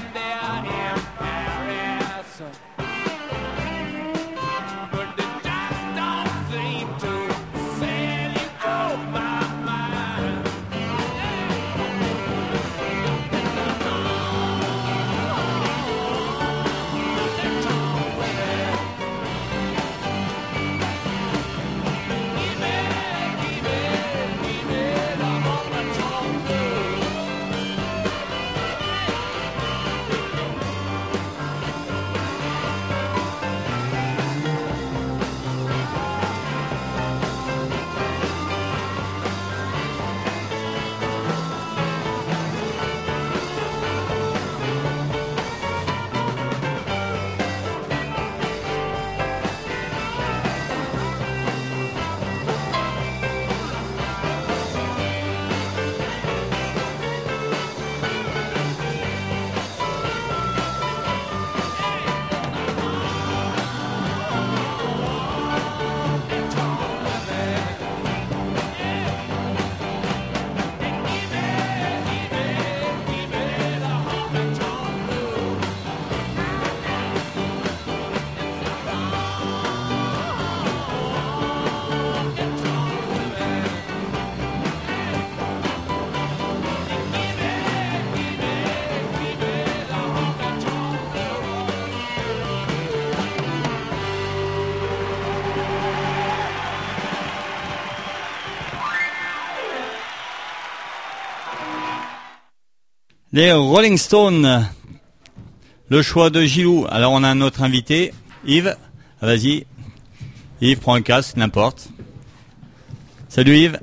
Speaker 5: Les Rolling Stones. Le choix de Gilou. Alors on a un autre invité. Yves, ah, vas-y. Yves, prends un casque, n'importe. Salut Yves.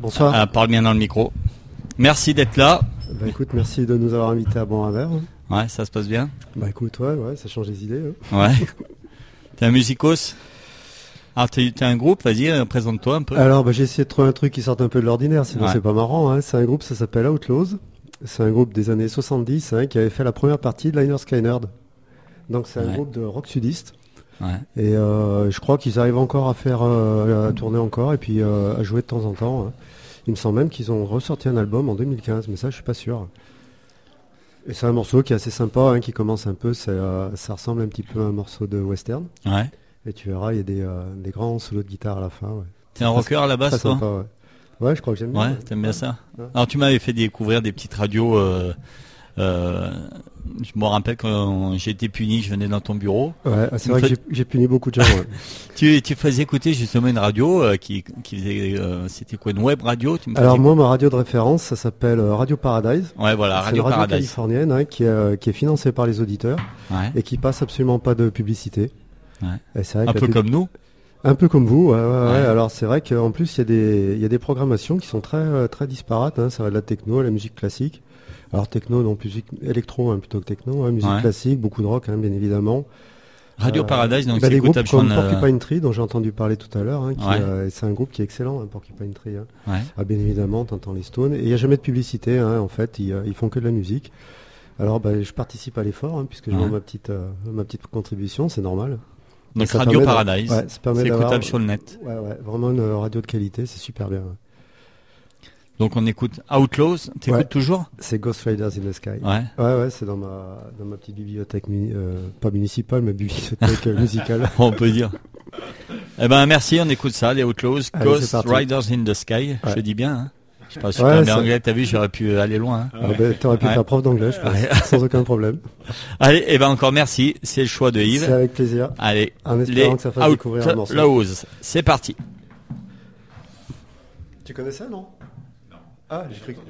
Speaker 9: Bonsoir.
Speaker 5: Ah, parle bien dans le micro. Merci d'être là.
Speaker 9: Bah écoute, merci de nous avoir invités à bon un verre.
Speaker 5: Ouais, ça se passe bien.
Speaker 9: Bah écoute, ouais, ouais, ça change les idées. Hein.
Speaker 5: Ouais. T'es un musicos? Alors t'es un groupe, vas-y, euh, présente-toi un peu.
Speaker 9: Alors bah, j'ai essayé de trouver un truc qui sorte un peu de l'ordinaire, sinon c'est pas marrant. Hein. C'est un groupe, ça s'appelle Outlaws. C'est un groupe des années 70 hein, qui avait fait la première partie de Liner Skynerd. Donc c'est un groupe de rock sudiste. Ouais. Et euh, je crois qu'ils arrivent encore à faire, euh, à tourner encore et puis euh, à jouer de temps en temps. Hein. Il me semble même qu'ils ont ressorti un album en 2015, mais ça je suis pas sûr. Et c'est un morceau qui est assez sympa, hein, qui commence un peu, ça ressemble un petit peu à un morceau de western.
Speaker 5: Ouais.
Speaker 9: Et tu verras, il y a des, des grands solos de guitare à la fin. Ouais.
Speaker 5: T'es un rocker à la base, toi
Speaker 9: sympa, ouais. Je crois que j'aime bien.
Speaker 5: Ouais, t'aimes bien ça? Alors tu m'avais fait découvrir des petites radios. Euh, euh, je me rappelle quand j'ai été puni, je venais dans ton bureau.
Speaker 9: Ouais, c'est vrai que j'ai puni beaucoup de gens. Ouais.
Speaker 5: tu, tu faisais écouter justement une radio euh, qui, qui faisait, c'était quoi, une web radio tu
Speaker 9: me Alors moi, ma radio de référence, ça s'appelle Radio Paradise.
Speaker 5: Ouais, voilà, Radio,
Speaker 9: une
Speaker 5: radio
Speaker 9: californienne hein, qui, est, qui est financée par les auditeurs ouais. et qui passe absolument pas de publicité.
Speaker 5: Ouais. Vrai Un peu comme nous.
Speaker 9: Un peu comme vous, ouais, ouais, Alors c'est vrai qu'en plus il y, a des, y a des programmations qui sont très euh, très disparates. Hein. Ça va de la techno à la musique classique. Alors techno, non, musique électro hein, plutôt que techno. Hein. Musique classique, beaucoup de rock, bien évidemment.
Speaker 5: Radio euh, Paradise, donc
Speaker 9: bah,
Speaker 5: c'est
Speaker 9: des groupes comme Porcupine Tree dont j'ai entendu parler tout à l'heure. Euh, c'est un groupe qui est excellent, Porcupine Tree. Ah, bien évidemment, t'entends les Stones. Et il n'y a jamais de publicité. En fait, ils, ils font que de la musique. Alors, bah, je participe à l'effort hein, puisque je vois ma petite ma petite contribution, c'est normal.
Speaker 5: Donc Radio Paradise. c'est écoutable sur le net.
Speaker 9: Ouais, ouais, vraiment une radio de qualité, c'est super bien.
Speaker 5: Donc on écoute Outlaws, t'écoutes toujours?
Speaker 9: C'est Ghost Riders in the Sky.
Speaker 5: Ouais.
Speaker 9: Ouais, ouais, c'est dans ma, dans ma petite bibliothèque, euh, pas municipale, mais bibliothèque euh, musicale.
Speaker 5: on peut dire. Eh ben merci, on écoute ça, les Outlaws, Ghost Riders in the Sky, je dis bien. Hein. Je sais pas super bien anglais, t'as vu, j'aurais pu aller loin.
Speaker 9: Hein. Ah, ben, T'aurais pu faire prof d'anglais, je pense, sans aucun problème.
Speaker 5: Allez, et eh ben encore merci, c'est le choix de Yves.
Speaker 9: C'est avec plaisir.
Speaker 5: Allez,
Speaker 9: en espérant les que ça fasse découvrir un morceau.
Speaker 5: c'est parti.
Speaker 9: Tu connais ça, non? Non. Ah, j'ai cru que...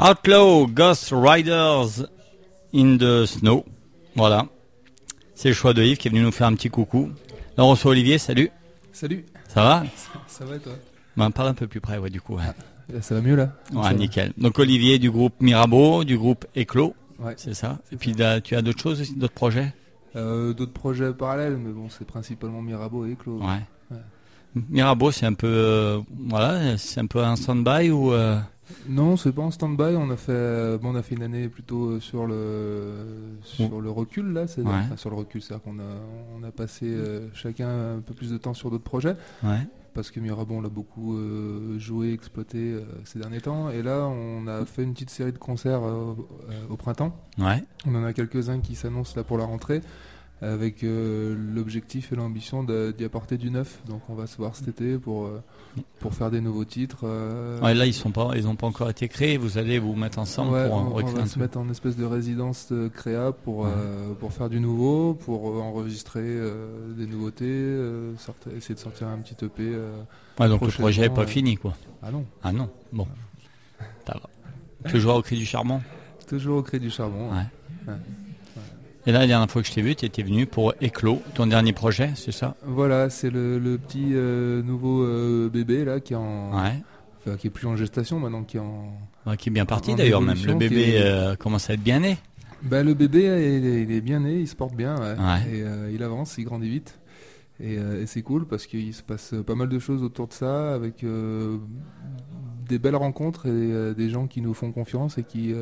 Speaker 5: Outlaw Ghost Riders in the Snow. Voilà. C'est le choix de Yves qui est venu nous faire un petit coucou. Là, on reçoit Olivier. Salut.
Speaker 10: Salut.
Speaker 5: Ça va
Speaker 10: Ça va et toi?
Speaker 5: Ben, Parle un peu plus près, ouais, du coup.
Speaker 10: ça va mieux là?
Speaker 5: Ouais, nickel. Donc Olivier du groupe Mirabeau, du groupe Éclos.
Speaker 10: Ouais.
Speaker 5: C'est ça. Et puis tu as d'autres choses aussi, d'autres projets?
Speaker 10: Euh, D'autres projets parallèles, mais bon, c'est principalement Mirabeau et Éclos.
Speaker 5: Ouais. Mirabeau, c'est un peu, euh, voilà, c'est un peu un stand-by ou euh,
Speaker 10: Non, c'est pas en stand-by. On a fait, bon, on a fait une année plutôt sur le sur le recul là, sur le recul, c'est-à-dire qu'on a on a passé chacun un peu plus de temps sur d'autres projets.
Speaker 5: Ouais
Speaker 10: parce que Mirabeau l'a beaucoup joué, exploité ces derniers temps. Et là, on a fait une petite série de concerts au printemps.
Speaker 5: Ouais.
Speaker 10: On en a quelques-uns qui s'annoncent là pour la rentrée avec euh, l'objectif et l'ambition d'y apporter du neuf. Donc on va se voir cet été pour, euh, pour faire des nouveaux titres. Euh.
Speaker 5: Ouais, là ils sont pas ils n'ont pas encore été créés, vous allez vous mettre ensemble pour
Speaker 10: on, on va se mettre en espèce de résidence créa pour, pour faire du nouveau, pour enregistrer des nouveautés, essayer de sortir un petit EP.
Speaker 5: ouais, donc le projet n'est pas fini quoi.
Speaker 10: Ah non.
Speaker 5: Ah non, bon. Toujours au cri du charbon
Speaker 10: Toujours au cri du charbon.
Speaker 5: Ouais. Et là, la dernière fois que je t'ai vu, tu étais venu pour Éclos, ton dernier projet, c'est ça?
Speaker 10: Voilà, c'est le, petit euh, nouveau euh, bébé là qui est en, qui est plus en gestation maintenant, qui est en,
Speaker 5: qui est bien parti d'ailleurs même. Le bébé euh, commence à être bien né.
Speaker 10: Ben, le bébé, il est, bien né, il se porte bien, et il avance, il grandit vite. Et, et c'est cool parce qu'il se passe pas mal de choses autour de ça, avec des belles rencontres et des gens qui nous font confiance et qui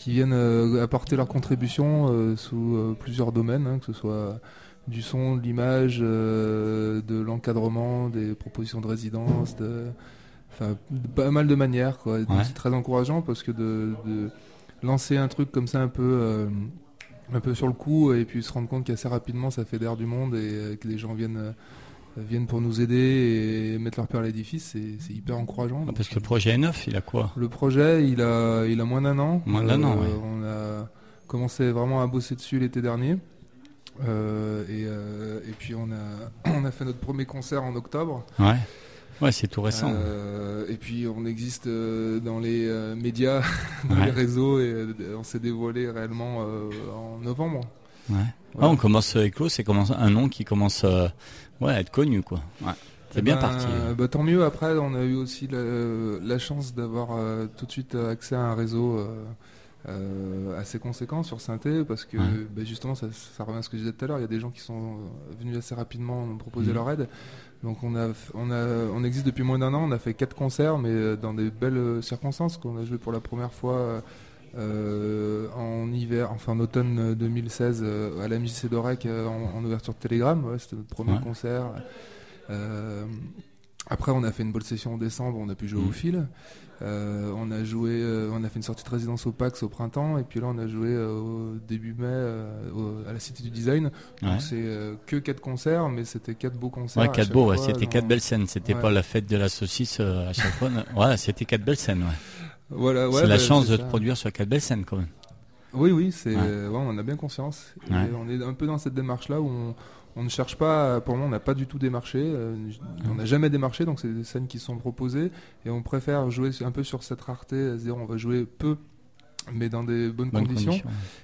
Speaker 10: qui viennent euh, apporter leur contribution euh, sous euh, plusieurs domaines, hein, que ce soit du son, de l'image, de l'encadrement, des propositions de résidence, de, pas mal de manières. C'est très encourageant parce que de, lancer un truc comme ça un peu, un peu sur le coup et puis se rendre compte qu'assez rapidement ça fait d'air du monde et que les gens viennent viennent pour nous aider et mettre leur père à l'édifice, c'est hyper encourageant.
Speaker 5: Ah, parce que le projet est neuf, il a quoi?
Speaker 10: Le projet, il a, il a moins d'un an.
Speaker 5: Moins d'un an,
Speaker 10: euh, On a commencé vraiment à bosser dessus l'été dernier. Euh, euh, et, puis on a, on a fait notre premier concert en octobre.
Speaker 5: Ouais. Ouais, c'est tout récent.
Speaker 10: et puis on existe dans les médias, dans les réseaux, et on s'est dévoilé réellement en novembre.
Speaker 5: Ouais. Ah, on commence avec l'eau, c'est un nom qui commence Ouais, être connu quoi. Ouais. C'est eh bien
Speaker 10: ben,
Speaker 5: parti.
Speaker 10: Bah, tant mieux. Après, on a eu aussi la, chance d'avoir euh, tout de suite accès à un réseau euh, euh, assez conséquent sur Synthé parce que bah, justement, ça, revient à ce que je disais tout à l'heure. Il y a des gens qui sont venus assez rapidement nous proposer mhm. leur aide. Donc on a, on a, on existe depuis moins d'un an. On a fait quatre concerts, mais dans des belles circonstances. Qu'on a joué pour la première fois. En hiver, enfin en automne 2016 à la MJC d'Orec en, ouverture de Telegram. C'était notre premier concert. après, on a fait une bonne session en décembre, on a pu jouer au mm. fil. on a joué, on a fait une sortie de résidence au PAX au printemps, et puis là, on a joué au début mai à la Cité du Design. Donc c'est que quatre concerts, mais c'était quatre beaux concerts.
Speaker 5: Ouais, quatre beaux, c'était quatre belles scènes. C'était pas la fête de la saucisse à chaque fois. Ouais, c'était quatre belles scènes.
Speaker 10: Voilà,
Speaker 5: c'est la bah, chance de te produire sur quatre belles scènes quand même.
Speaker 10: Oui, oui, c'est, on a bien conscience. on est un peu dans cette démarche-là où on, ne cherche pas, pour le moment, on n'a pas du tout démarché. Euh, on n'a jamais démarché, donc c'est des scènes qui sont proposées. Et on préfère jouer un peu sur cette rareté, c'est-à-dire on va jouer peu mais dans des bonnes, conditions.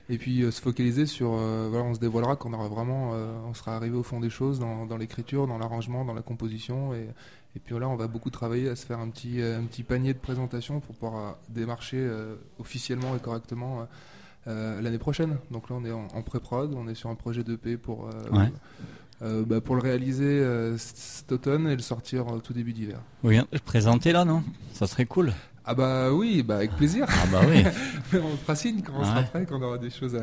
Speaker 10: Et puis euh, se focaliser sur, euh, voilà, on se dévoilera quand on aura vraiment, on sera arrivé au fond des choses, dans, dans l'écriture, dans l'arrangement, dans la composition, et, et puis là, on va beaucoup travailler à se faire un petit, un petit panier de présentation pour pouvoir démarcher officiellement et correctement euh, l'année prochaine. Donc là, on est en, pré-prod, on est sur un projet d'EP pour, euh, euh, bah, pour le réaliser cet automne et le sortir tout début d'hiver.
Speaker 5: Oui, présenter là, non? Ça serait cool.
Speaker 10: Ah bah oui, bah avec plaisir.
Speaker 5: Ah bah oui.
Speaker 10: on fera signe quand on sera prêt, quand on aura des choses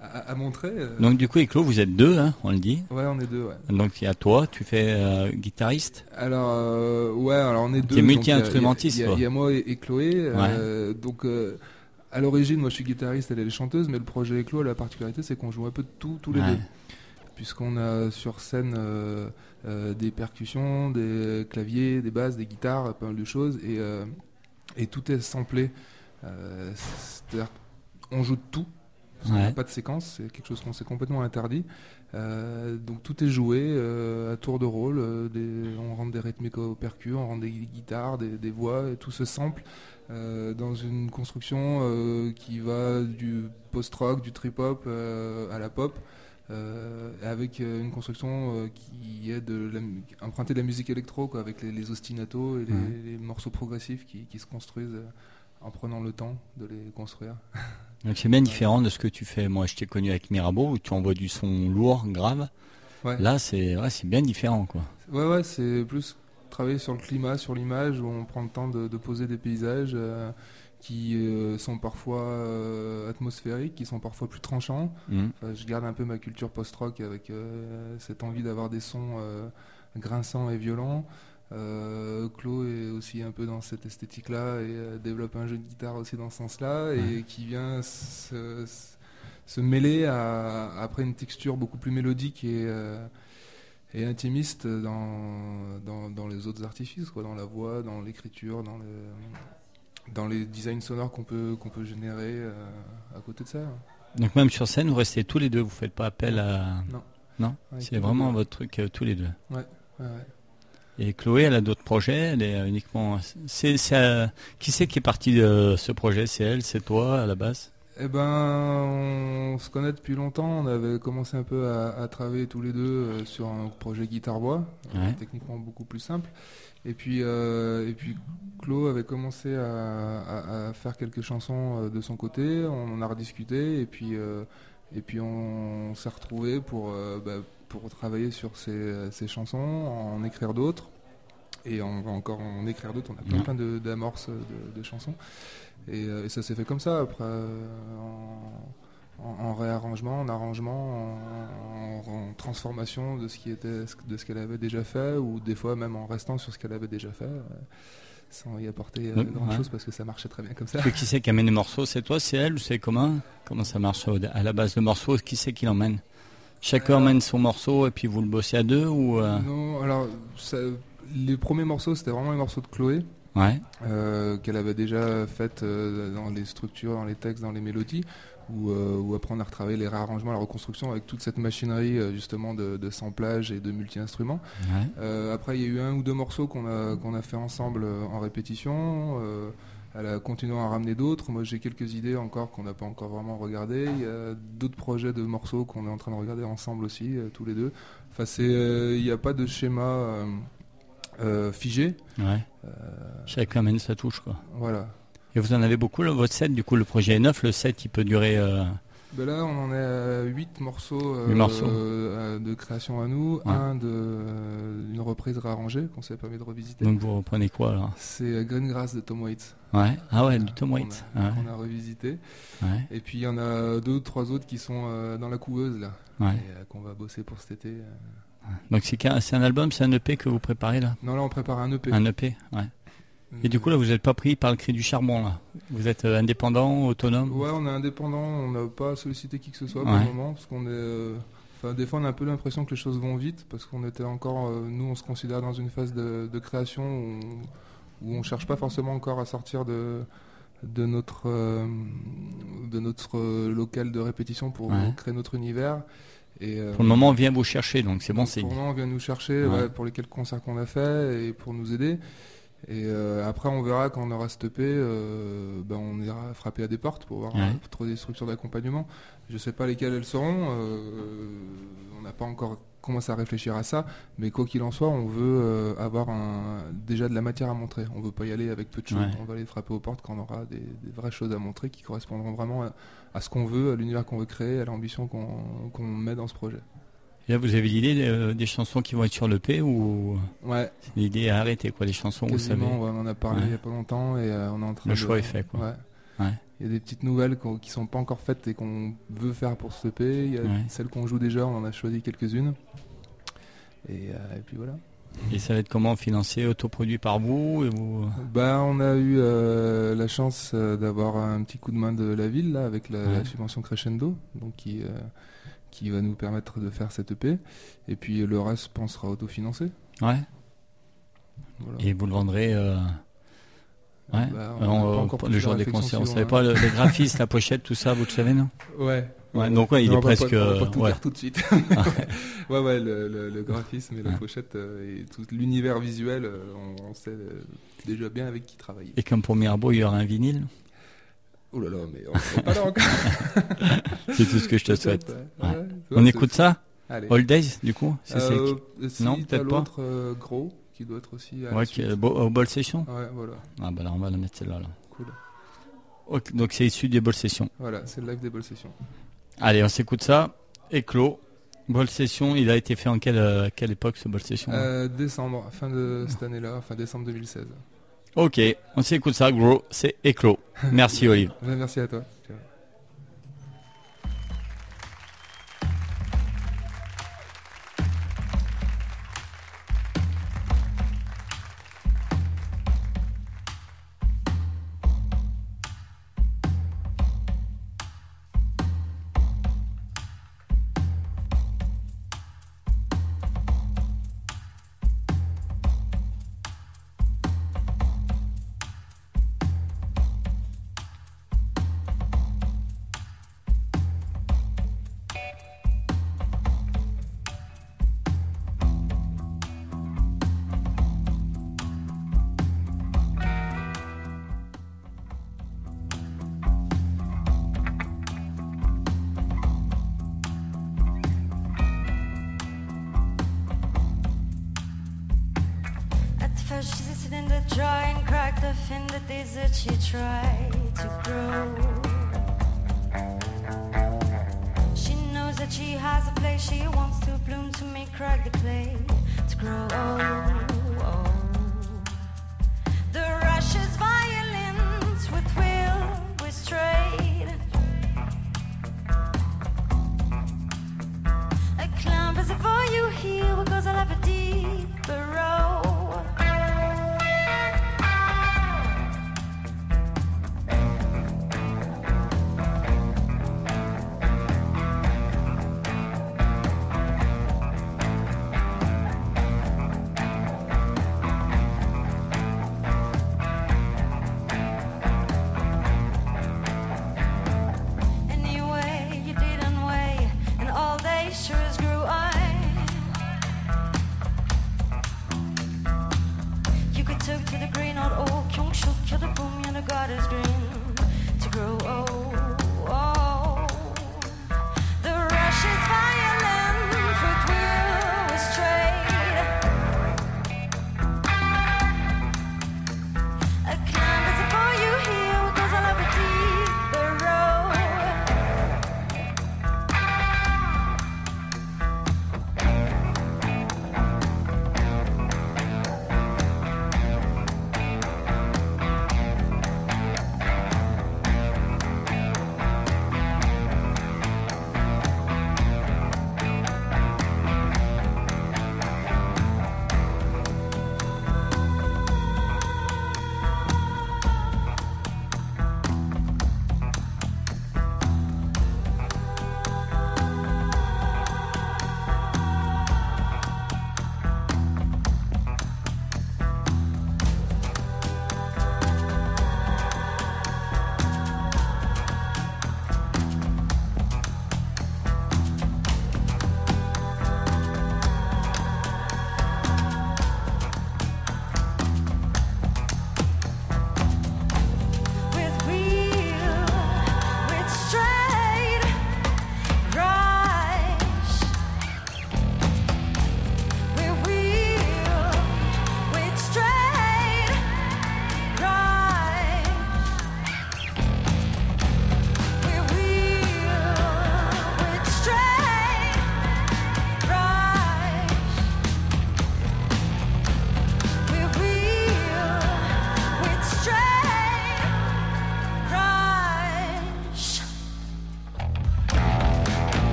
Speaker 10: à, montrer.
Speaker 5: Donc du coup, Éclo, vous êtes deux, hein, on le dit.
Speaker 10: Ouais, on est deux. Ouais.
Speaker 5: Donc il y a toi, tu fais guitariste.
Speaker 10: Alors ouais, alors on est deux.
Speaker 5: T'es multi-instrumentiste.
Speaker 10: Il y, a moi et, Chloé. donc à l'origine, moi je suis guitariste, elle est chanteuse, mais le projet Éclos, la particularité, c'est qu'on joue un peu de tout, tous les deux. Puisqu'on a sur scène euh, euh, des percussions, des claviers, des basses, des guitares, pas mal de choses, et, euh, et tout est samplé. C'est-à-dire on joue de tout. Parce n'y a pas de séquence, c'est quelque chose qu'on s'est complètement interdit. donc tout est joué à tour de rôle. on rentre des rythmiques au percu, on rentre des guitares, des, des voix, et tout se sample dans une construction qui va du post-rock, du trip-hop à la pop. Euh, avec euh, une construction euh, qui est de la, empruntée de la musique électro, quoi, avec les, ostinatos et les, morceaux progressifs qui, se construisent en prenant le temps de les construire.
Speaker 5: Donc c'est bien différent de ce que tu fais. Moi, je t'ai connu avec Mirabeau où tu envoies du son lourd, grave. Là, c'est ouais, c'est bien différent, quoi.
Speaker 10: Ouais, ouais, c'est plus travailler sur le climat, sur l'image, où on prend le temps de, poser des paysages qui euh, sont parfois euh, atmosphériques, qui sont parfois plus tranchants. Mm. je garde un peu ma culture post-rock avec euh, cette envie d'avoir des sons grinçants et violents. Claude est aussi un peu dans cette esthétique-là et développe un jeu de guitare aussi dans ce sens-là et qui vient se, mêler à, après une texture beaucoup plus mélodique et, et intimiste dans, dans, dans, les autres artifices, quoi, dans la voix, dans l'écriture, dans le dans les designs sonores qu'on peut, qu'on peut générer euh, à côté de ça.
Speaker 5: Donc même sur scène, vous restez tous les deux, vous faites pas appel à... Non. Non C'est vraiment votre truc euh, tous les deux.
Speaker 10: Ouais, ouais,
Speaker 5: Et Chloé, elle a d'autres projets, elle est uniquement... C'est, Qui c'est qui est parti de ce projet? C'est elle, c'est toi à la base?
Speaker 10: Eh ben, on se connaît depuis longtemps. On avait commencé un peu à, travailler tous les deux euh, sur un projet guitare-voix, techniquement beaucoup plus simple. Et puis, euh, et puis Claude avait commencé à, faire quelques chansons euh, de son côté. On en a rediscuté et puis, euh, et puis on, s'est retrouvé pour, bah, pour travailler sur ces, chansons, en écrire d'autres. Et on va encore en écrire d'autres. On a plein, plein d'amorces de, chansons. Et, ça s'est fait comme ça. Après, en, réarrangement, en arrangement, en, transformation de ce qui était de ce qu'elle avait déjà fait, ou des fois même en restant sur ce qu'elle avait déjà fait, euh, sans y apporter euh, grand chose parce que ça marchait très bien comme ça.
Speaker 5: qui c'est qui amène les morceaux? C'est toi, c'est elle ou c'est commun Comment ça marche à la base de morceaux Qui c'est qui l'emmène? Chacun emmène son morceau et puis vous le bossez à deux ou
Speaker 10: euh? Non, alors les premiers morceaux c'était vraiment les morceaux de Chloé.
Speaker 5: Ouais.
Speaker 10: qu'elle avait déjà fait dans les structures, dans les textes, dans les mélodies où, euh, après on a retravaillé les réarrangements, la reconstruction avec toute cette machinerie euh, justement de, de samplage et de multi-instruments. Euh, après il y a eu un ou deux morceaux qu'on a, qu'on a fait ensemble en répétition. elle a continué à ramener d'autres. Moi j'ai quelques idées encore qu'on n'a pas encore vraiment regardées. Il y a d'autres projets de morceaux qu'on est en train de regarder ensemble aussi, tous les deux. Enfin il n'y a pas de schéma figé.
Speaker 5: Ouais. Chacun amène sa touche quoi.
Speaker 10: Voilà.
Speaker 5: Et vous en avez beaucoup, votre set, du coup le projet est neuf, le set il peut durer... Euh,
Speaker 10: ben là on en est à 8 morceaux, euh, euh, de création à nous, un d'une reprise réarrangée qu'on s'est permis de revisiter.
Speaker 5: Donc vous reprenez quoi là
Speaker 10: C'est Green Grass de Tom Waits.
Speaker 5: Ouais, ah ouais, du Tom Waits.
Speaker 10: On a, revisité. Et puis il y en a deux ou trois autres qui sont dans la couveuse là, qu'on va bosser pour cet été.
Speaker 5: Donc c'est un album, c'est un EP que vous préparez là?
Speaker 10: Non là on prépare un EP.
Speaker 5: Un EP, ouais. Et du coup, là, vous n'êtes pas pris par le cri du charbon, là Vous êtes euh, indépendant, autonome
Speaker 10: Ouais, on est indépendant, on n'a pas sollicité qui que ce soit pour le moment, parce qu'on est... Euh, enfin, des fois, on a un peu l'impression que les choses vont vite, parce qu'on était encore... Euh, nous, on se considère dans une phase de, création où on, ne cherche pas forcément encore à sortir de de notre de notre local de répétition pour créer notre univers.
Speaker 5: Et, pour le moment, on vient vous chercher, donc c'est bon
Speaker 10: signe. Pour le moment, on vient nous chercher pour les quelques concerts qu'on a fait et pour nous aider. Et euh, après, on verra quand on aura stoppé, euh, ben, on ira frapper à des portes pour voir trop des structures d'accompagnement. Je ne sais pas lesquelles elles seront. Euh, on n'a pas encore commencé à réfléchir à ça, mais quoi qu'il en soit, on veut avoir déjà de la matière à montrer. On ne veut pas y aller avec peu de choses. On va aller frapper aux portes quand on aura des, vraies choses à montrer qui correspondront vraiment à, ce qu'on veut, à l'univers qu'on veut créer, à l'ambition qu'on met dans ce projet.
Speaker 5: Là, vous avez l'idée euh, des chansons qui vont être sur le P ou
Speaker 10: ouais.
Speaker 5: l'idée à arrêter quoi les chansons vous savez.
Speaker 10: on en a parlé il n'y a pas longtemps et euh, on est en train
Speaker 5: le
Speaker 10: choix
Speaker 5: est fait quoi.
Speaker 10: Ouais. Il y a des petites nouvelles qui qui sont pas encore faites et qu'on veut faire pour ce P. Il y a celles qu'on joue déjà, on en a choisi quelques-unes. Et, euh, et, puis voilà.
Speaker 5: Et ça va être comment financé, autoproduit par vous, et vous...
Speaker 10: Bah, on a eu la chance d'avoir un petit coup de main de la ville là, avec la, la subvention Crescendo, donc qui qui va nous permettre de faire cette EP. Et puis le reste, je pense, sera autofinancé.
Speaker 5: Ouais. Et vous le vendrez euh, Ouais. Bah, le jour des concerts, on savait pas le, les graphismes, la pochette, tout ça, vous le savez, non?
Speaker 10: Ouais.
Speaker 5: Ouais, donc ouais, il est presque.
Speaker 10: Pas, pas tout ouais. dire tout de suite. ouais, ouais, le, le, le graphisme et la pochette euh, et tout l'univers visuel, euh, on, on, sait euh, déjà bien avec qui travailler.
Speaker 5: Et comme pour Mirbeau, il y aura un vinyle?
Speaker 10: Oh là là, mais on n'est pas là encore.
Speaker 5: c'est tout ce que je te souhaite. Ouais. Ouais. On écoute ça Allez. All Days, du coup
Speaker 10: euh, si Non, peut-être pas. euh, gros qui doit être aussi.
Speaker 5: À ouais, qui est au Ball Session
Speaker 10: Ouais, voilà.
Speaker 5: Ah bah là, on va la mettre celle-là. Là. Cool. Okay, donc c'est issu des Ball Sessions.
Speaker 10: Voilà, c'est le live des Ball Sessions.
Speaker 5: Allez, on s'écoute ça. Éclos. Ball Session, il a été fait en quelle, euh, quelle époque ce Ball Session
Speaker 10: euh, Décembre, fin de cette année-là, fin décembre 2016.
Speaker 5: Ok, on s'écoute ça, gros, c'est éclos. Merci Olive.
Speaker 10: Merci à toi.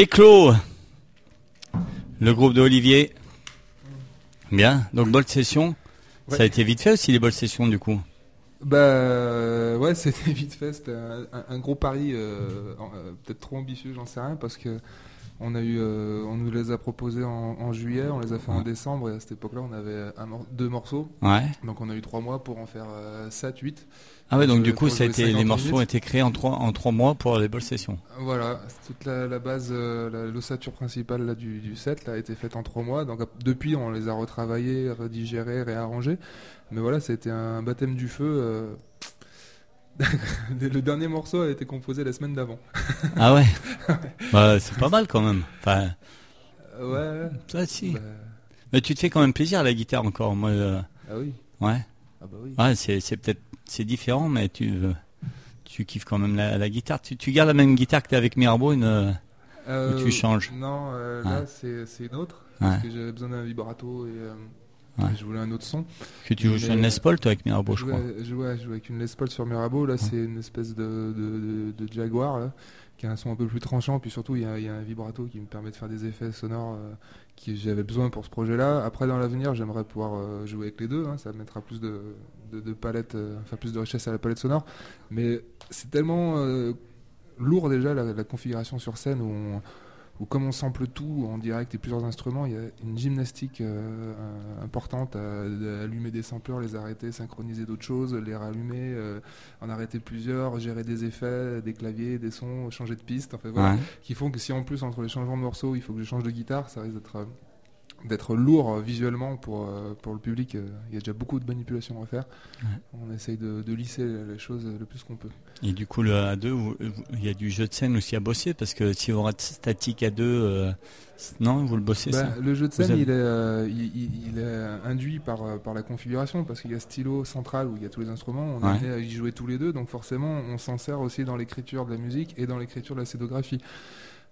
Speaker 5: Éclos, le groupe de Olivier. Bien, donc bonne session. Ça a été vite fait aussi les bonnes sessions du coup
Speaker 10: Bah ouais, c'était vite fait. C'était un, gros pari, euh, euh, peut-être trop ambitieux, j'en sais rien, parce que on a eu, euh, on nous les a proposés en, juillet, on les a fait en décembre et à cette époque-là, on avait deux morceaux.
Speaker 5: Ouais.
Speaker 10: Donc on a eu trois mois pour en faire 7, 8.
Speaker 5: Ah ouais, donc du coup, ça a été, les morceaux ont été créés en trois, en trois mois pour les bonnes sessions.
Speaker 10: Voilà, toute la, base, euh, l'ossature principale là, du, du, set là, a été faite en trois mois. Donc depuis, on les a retravaillés, redigérés, réarrangés. Mais voilà, c'était un baptême du feu. Euh, le dernier morceau a été composé la semaine d'avant.
Speaker 5: ah ouais, bah, C'est pas mal quand même. Enfin,
Speaker 10: ouais.
Speaker 5: Ça, si. Bah. Mais tu te fais quand même plaisir à la guitare encore. Moi,
Speaker 10: euh, Ah oui.
Speaker 5: Ouais.
Speaker 10: Ah bah oui.
Speaker 5: Ouais, c'est peut-être c'est différent, mais tu, tu kiffes quand même la, guitare. Tu, tu, gardes la même guitare que tu as avec Mirabeau une, ou tu euh, changes?
Speaker 10: Non, euh, là c'est une autre. Parce que j'avais besoin d'un vibrato et, euh, je voulais un autre son.
Speaker 5: Que tu joues sur une Les Paul toi avec Mirabeau,
Speaker 10: je,
Speaker 5: crois.
Speaker 10: Je jouais, avec une Les Paul sur Mirabeau. Là, c'est une espèce de, de, de, Jaguar qui a un son un peu plus tranchant. Puis surtout, il y, a, y a un vibrato qui me permet de faire des effets sonores que j'avais besoin pour ce projet-là. Après, dans l'avenir, j'aimerais pouvoir jouer avec les deux. Hein. ça mettra plus de, de, palette, euh, enfin plus de richesse à la palette sonore. Mais c'est tellement euh, lourd déjà la, configuration sur scène où, où, comme on sample tout en direct et plusieurs instruments, il y a une gymnastique euh, importante à, allumer des sampleurs, les arrêter, synchroniser d'autres choses, les rallumer, en arrêter plusieurs, gérer des effets, des claviers, des sons, changer de piste, enfin voilà, qui font que si en plus entre les changements de morceaux, il faut que je change de guitare, ça risque d'être d'être lourd euh, visuellement pour, euh, pour le public. Euh, il y a déjà beaucoup de manipulations à faire. On essaye de, lisser les choses le plus qu'on peut.
Speaker 5: Et du coup, le A2, il y a du jeu de scène aussi à bosser parce que si on rate statique à 2, non, vous le bossez
Speaker 10: bah, Le jeu de scène, il, est, il, est induit par, par la configuration parce qu'il y a stylo central où il y a tous les instruments. On a à y jouer tous les deux, donc forcément, on s'en sert aussi dans l'écriture de la musique et dans l'écriture de la scénographie.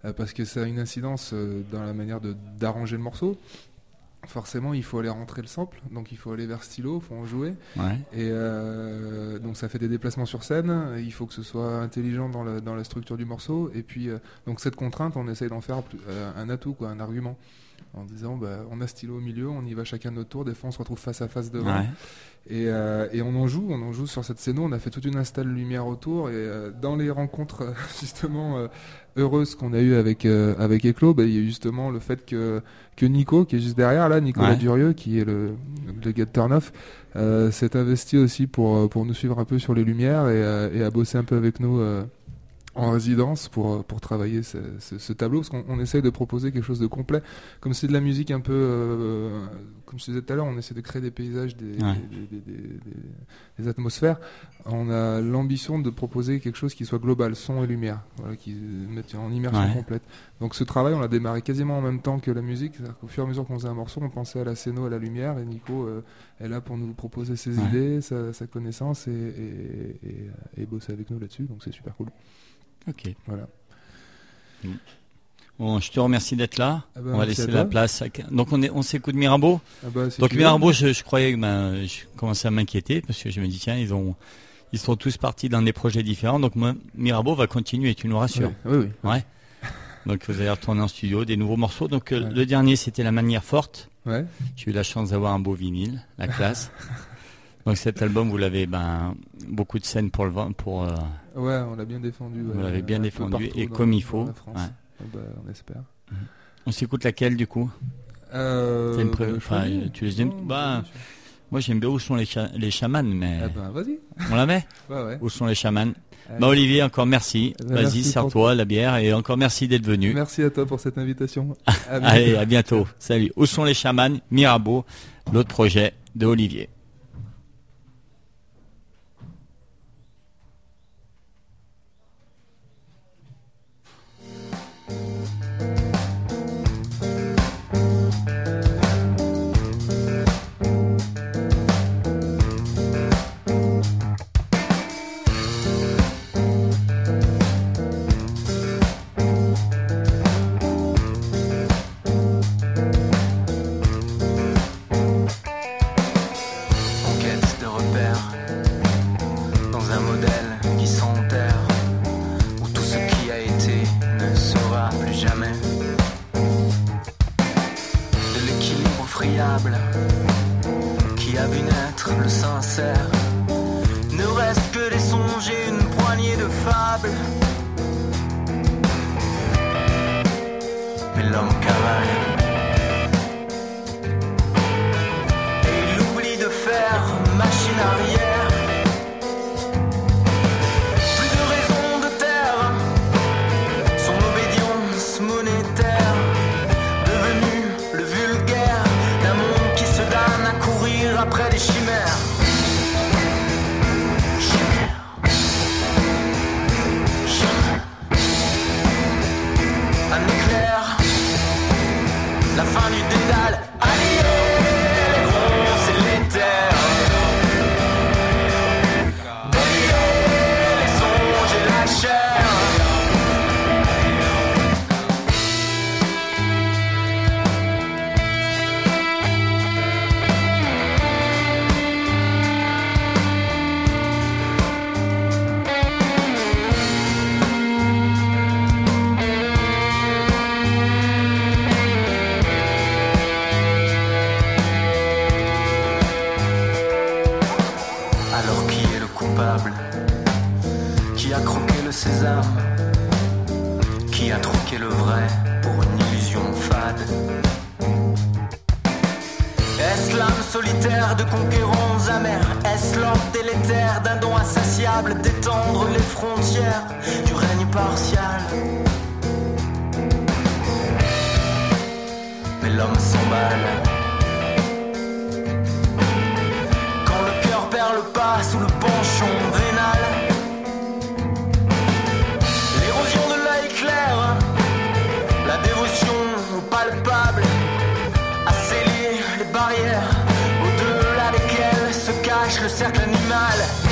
Speaker 10: Euh, parce que ça a une incidence euh, dans la manière d'arranger le morceau forcément il faut aller rentrer le sample, donc il faut aller vers stylo, il faut en jouer. Et euh, donc ça fait des déplacements sur scène, il faut que ce soit intelligent dans la, dans la structure du morceau. Et puis donc cette contrainte, on essaye d'en faire un atout, quoi, un argument. En disant bah, on a stylo au milieu, on y va chacun de notre tour, des fois on se retrouve face à face devant. Et, et, on en joue, on en joue sur cette scène, on a fait toute une installe lumière autour et dans les rencontres justement heureuse qu'on a eu avec euh, avec Eclo, bah, il y a justement le fait que que Nico, qui est juste derrière là, Nicolas Durieux, qui est le le gars de Turn Off, euh, s'est investi aussi pour euh, pour nous suivre un peu sur les lumières et, et à bosser un peu avec nous en résidence pour, pour travailler ce, ce, tableau, parce qu'on essaye de proposer quelque chose de complet. Comme c'est de la musique un peu, euh, comme je disais tout à l'heure, on essaie de créer des paysages, des, des, atmosphères. On a l'ambition de proposer quelque chose qui soit global, son et lumière, voilà, qui mette en immersion complète. Donc ce travail, on l'a démarré quasiment en même temps que la musique. Au fur et à mesure qu'on faisait un morceau, on pensait à la scéno, à la lumière, et Nico euh, est là pour nous proposer ses idées, sa, sa connaissance et, et, et bosser avec nous là-dessus. Donc c'est super cool.
Speaker 5: Ok.
Speaker 10: Voilà.
Speaker 5: Mm. Bon, je te remercie d'être là.
Speaker 10: Ah bah,
Speaker 5: on va laisser la place. Donc on, est, on s'écoute Mirabeau.
Speaker 10: Ah bah,
Speaker 5: Donc Mirabeau, je, je, croyais que ben, je commençais à m'inquiéter parce que je me dis tiens ils ont ils sont tous partis dans des projets différents. Donc moi, Mirabeau va continuer, tu nous rassures.
Speaker 10: Oui, oui.
Speaker 5: Ouais. Donc vous allez retourner en studio, des nouveaux morceaux. Donc euh, le dernier c'était la manière forte.
Speaker 10: Ouais.
Speaker 5: J'ai eu la chance d'avoir un beau vinyle, la classe. Donc cet album, vous l'avez ben, beaucoup de scènes pour le pour. Euh,
Speaker 10: ouais, on l'a bien défendu.
Speaker 5: vous l'avez bien défendu et comme il faut. Ouais.
Speaker 10: Bah, on espère.
Speaker 5: On s'écoute laquelle du coup?
Speaker 10: Euh,
Speaker 5: Tu les aimes bah, Moi j'aime bien où sont les, les chamans, mais.
Speaker 10: Ah ben, vas-y.
Speaker 5: On la met?
Speaker 10: Ouais.
Speaker 5: Où sont les chamans? Bah Olivier, encore merci. Ben, Vas-y, sers-toi la bière et encore merci d'être venu.
Speaker 10: Merci à toi pour cette invitation.
Speaker 5: Allez, à bientôt. Salut. Où sont les chamans? Mirabeau, l'autre projet de Olivier.
Speaker 11: penchant vénal. L'érosion de la éclair, la dévotion palpable, a scellé les barrières au-delà desquelles se cache le cercle animal.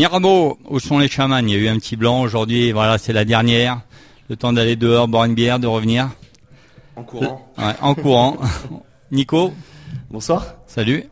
Speaker 5: Mirabeau, où sont les chamans? Il y a eu un petit blanc aujourd'hui, voilà, c'est la dernière. Le temps d'aller dehors, boire une bière, de revenir.
Speaker 12: En courant.
Speaker 5: Ouais, en courant. Nico?
Speaker 12: Bonsoir.
Speaker 5: Salut.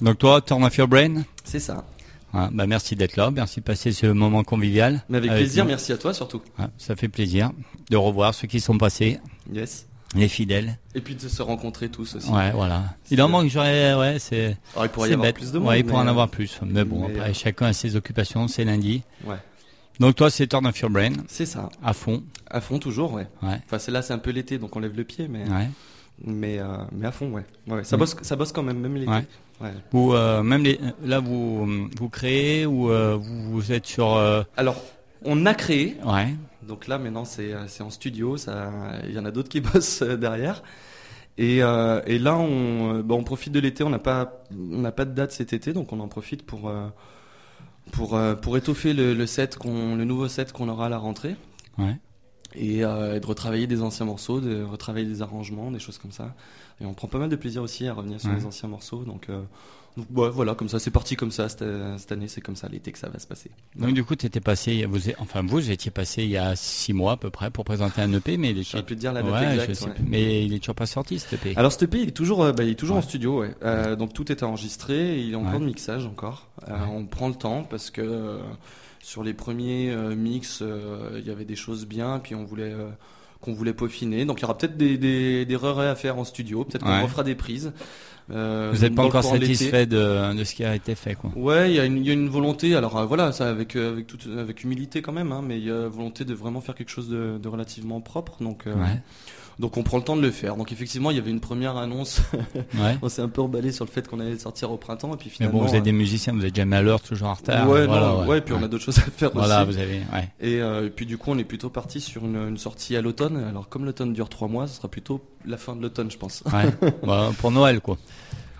Speaker 5: Donc toi, Turn Off Your Brain?
Speaker 12: C'est ça.
Speaker 5: bah merci d'être là, merci de passer ce moment convivial.
Speaker 12: Mais avec, plaisir, merci à toi surtout.
Speaker 5: ça fait plaisir de revoir ceux qui sont passés.
Speaker 12: Yes.
Speaker 5: Les fidèles.
Speaker 12: Et puis de se rencontrer tous aussi.
Speaker 5: Ouais, voilà. Il en manque, j'aurais, ouais, c'est.
Speaker 12: il pourrait y avoir plus de monde.
Speaker 5: Ouais, il pourrait en avoir plus. Mais bon, après, euh, chacun a ses occupations, c'est lundi.
Speaker 12: Ouais.
Speaker 5: Donc toi, c'est Turn of Your Brain.
Speaker 12: C'est ça.
Speaker 5: À fond.
Speaker 12: À fond toujours, ouais.
Speaker 5: ouais.
Speaker 12: Enfin, c'est là, c'est un peu l'été, donc on lève le pied, mais.
Speaker 5: Ouais.
Speaker 12: Mais, euh, mais à fond, ouais. ouais ça, mm. bosse, ça bosse quand même, même l'été. Ouais.
Speaker 5: Ouais. Ou euh, même les, là, vous, vous créez ou vous, vous, êtes sur.
Speaker 12: Alors, on a créé.
Speaker 5: Ouais.
Speaker 12: Donc là, maintenant, c'est, c'est en studio. Il y en a d'autres qui bossent derrière. Et, et là, on, bah, on profite de l'été. On n'a pas, on pas de date cet été, donc on en profite pour pour, euh, pour étoffer le, le, set le nouveau set qu'on aura à la rentrée.
Speaker 5: Ouais.
Speaker 12: Et, euh, de retravailler des anciens morceaux, de retravailler des arrangements, des choses comme ça. Et on prend pas mal de plaisir aussi à revenir sur les anciens morceaux. Donc, euh, donc ouais, voilà, comme ça, c'est parti comme ça cette, cette année, c'est comme ça l'été que ça va se passer.
Speaker 5: Donc du coup, étais passé, vous, enfin vous étiez passé il y a six mois à peu près pour présenter un EP, mais
Speaker 12: il est. dire la date exacte,
Speaker 5: mais il est toujours pas sorti cet EP.
Speaker 12: Alors cet EP, il est toujours, euh, bah, il est toujours en studio, ouais. Euh, donc tout est enregistré, il est en cours de mixage encore. Euh, on prend le temps parce que sur les premiers mix, il y avait des choses bien, puis on voulait qu'on voulait peaufiner. Donc il y aura peut-être des, des, des à faire en studio, peut-être qu'on refera des prises.
Speaker 5: Euh, Vous n'êtes pas encore satisfait de, de, ce qui a été fait, quoi.
Speaker 12: Ouais, il y, a une, y a une volonté. Alors euh, voilà, ça avec euh, avec toute avec humilité quand même, hein, mais il y a volonté de vraiment faire quelque chose de, de relativement propre. Donc euh,
Speaker 5: ouais.
Speaker 12: Donc on prend le temps de le faire. Donc effectivement, il y avait une première annonce.
Speaker 5: ouais.
Speaker 12: on s'est un peu emballé sur le fait qu'on allait sortir au printemps, et puis finalement.
Speaker 5: Mais bon, vous êtes des musiciens, vous êtes jamais à l'heure, toujours en retard.
Speaker 12: Ouais, voilà, ouais. ouais. puis on a d'autres choses à faire
Speaker 5: voilà,
Speaker 12: aussi.
Speaker 5: vous avez. Ouais.
Speaker 12: Et, et, puis du coup, on est plutôt parti sur une, une sortie à l'automne. Alors comme l'automne dure trois mois, ce sera plutôt la fin de l'automne, je pense.
Speaker 5: Ouais. bah, pour Noël, quoi.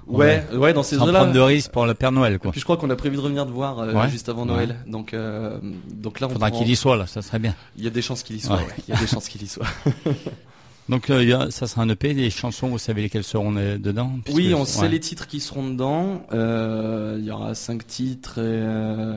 Speaker 12: Ouais, ouais, dans ces eaux-là.
Speaker 5: prendre de risque pour le Père Noël, quoi.
Speaker 12: Puis je crois qu'on a prévu de revenir te voir euh,
Speaker 5: Ouais.
Speaker 12: juste avant Noël. Donc, euh, donc là, on
Speaker 5: Faudra
Speaker 12: prend-
Speaker 5: qu'il y soit là, ça serait bien.
Speaker 12: Il y a des chances qu'il y soit.
Speaker 5: Ouais.
Speaker 12: ouais. Il y a des chances qu'il y soit.
Speaker 5: Donc euh, il y a- ça sera un EP, les chansons, vous savez lesquelles seront euh, dedans
Speaker 12: oui, on sait les titres qui seront dedans. Euh, il y aura cinq titres, et, euh,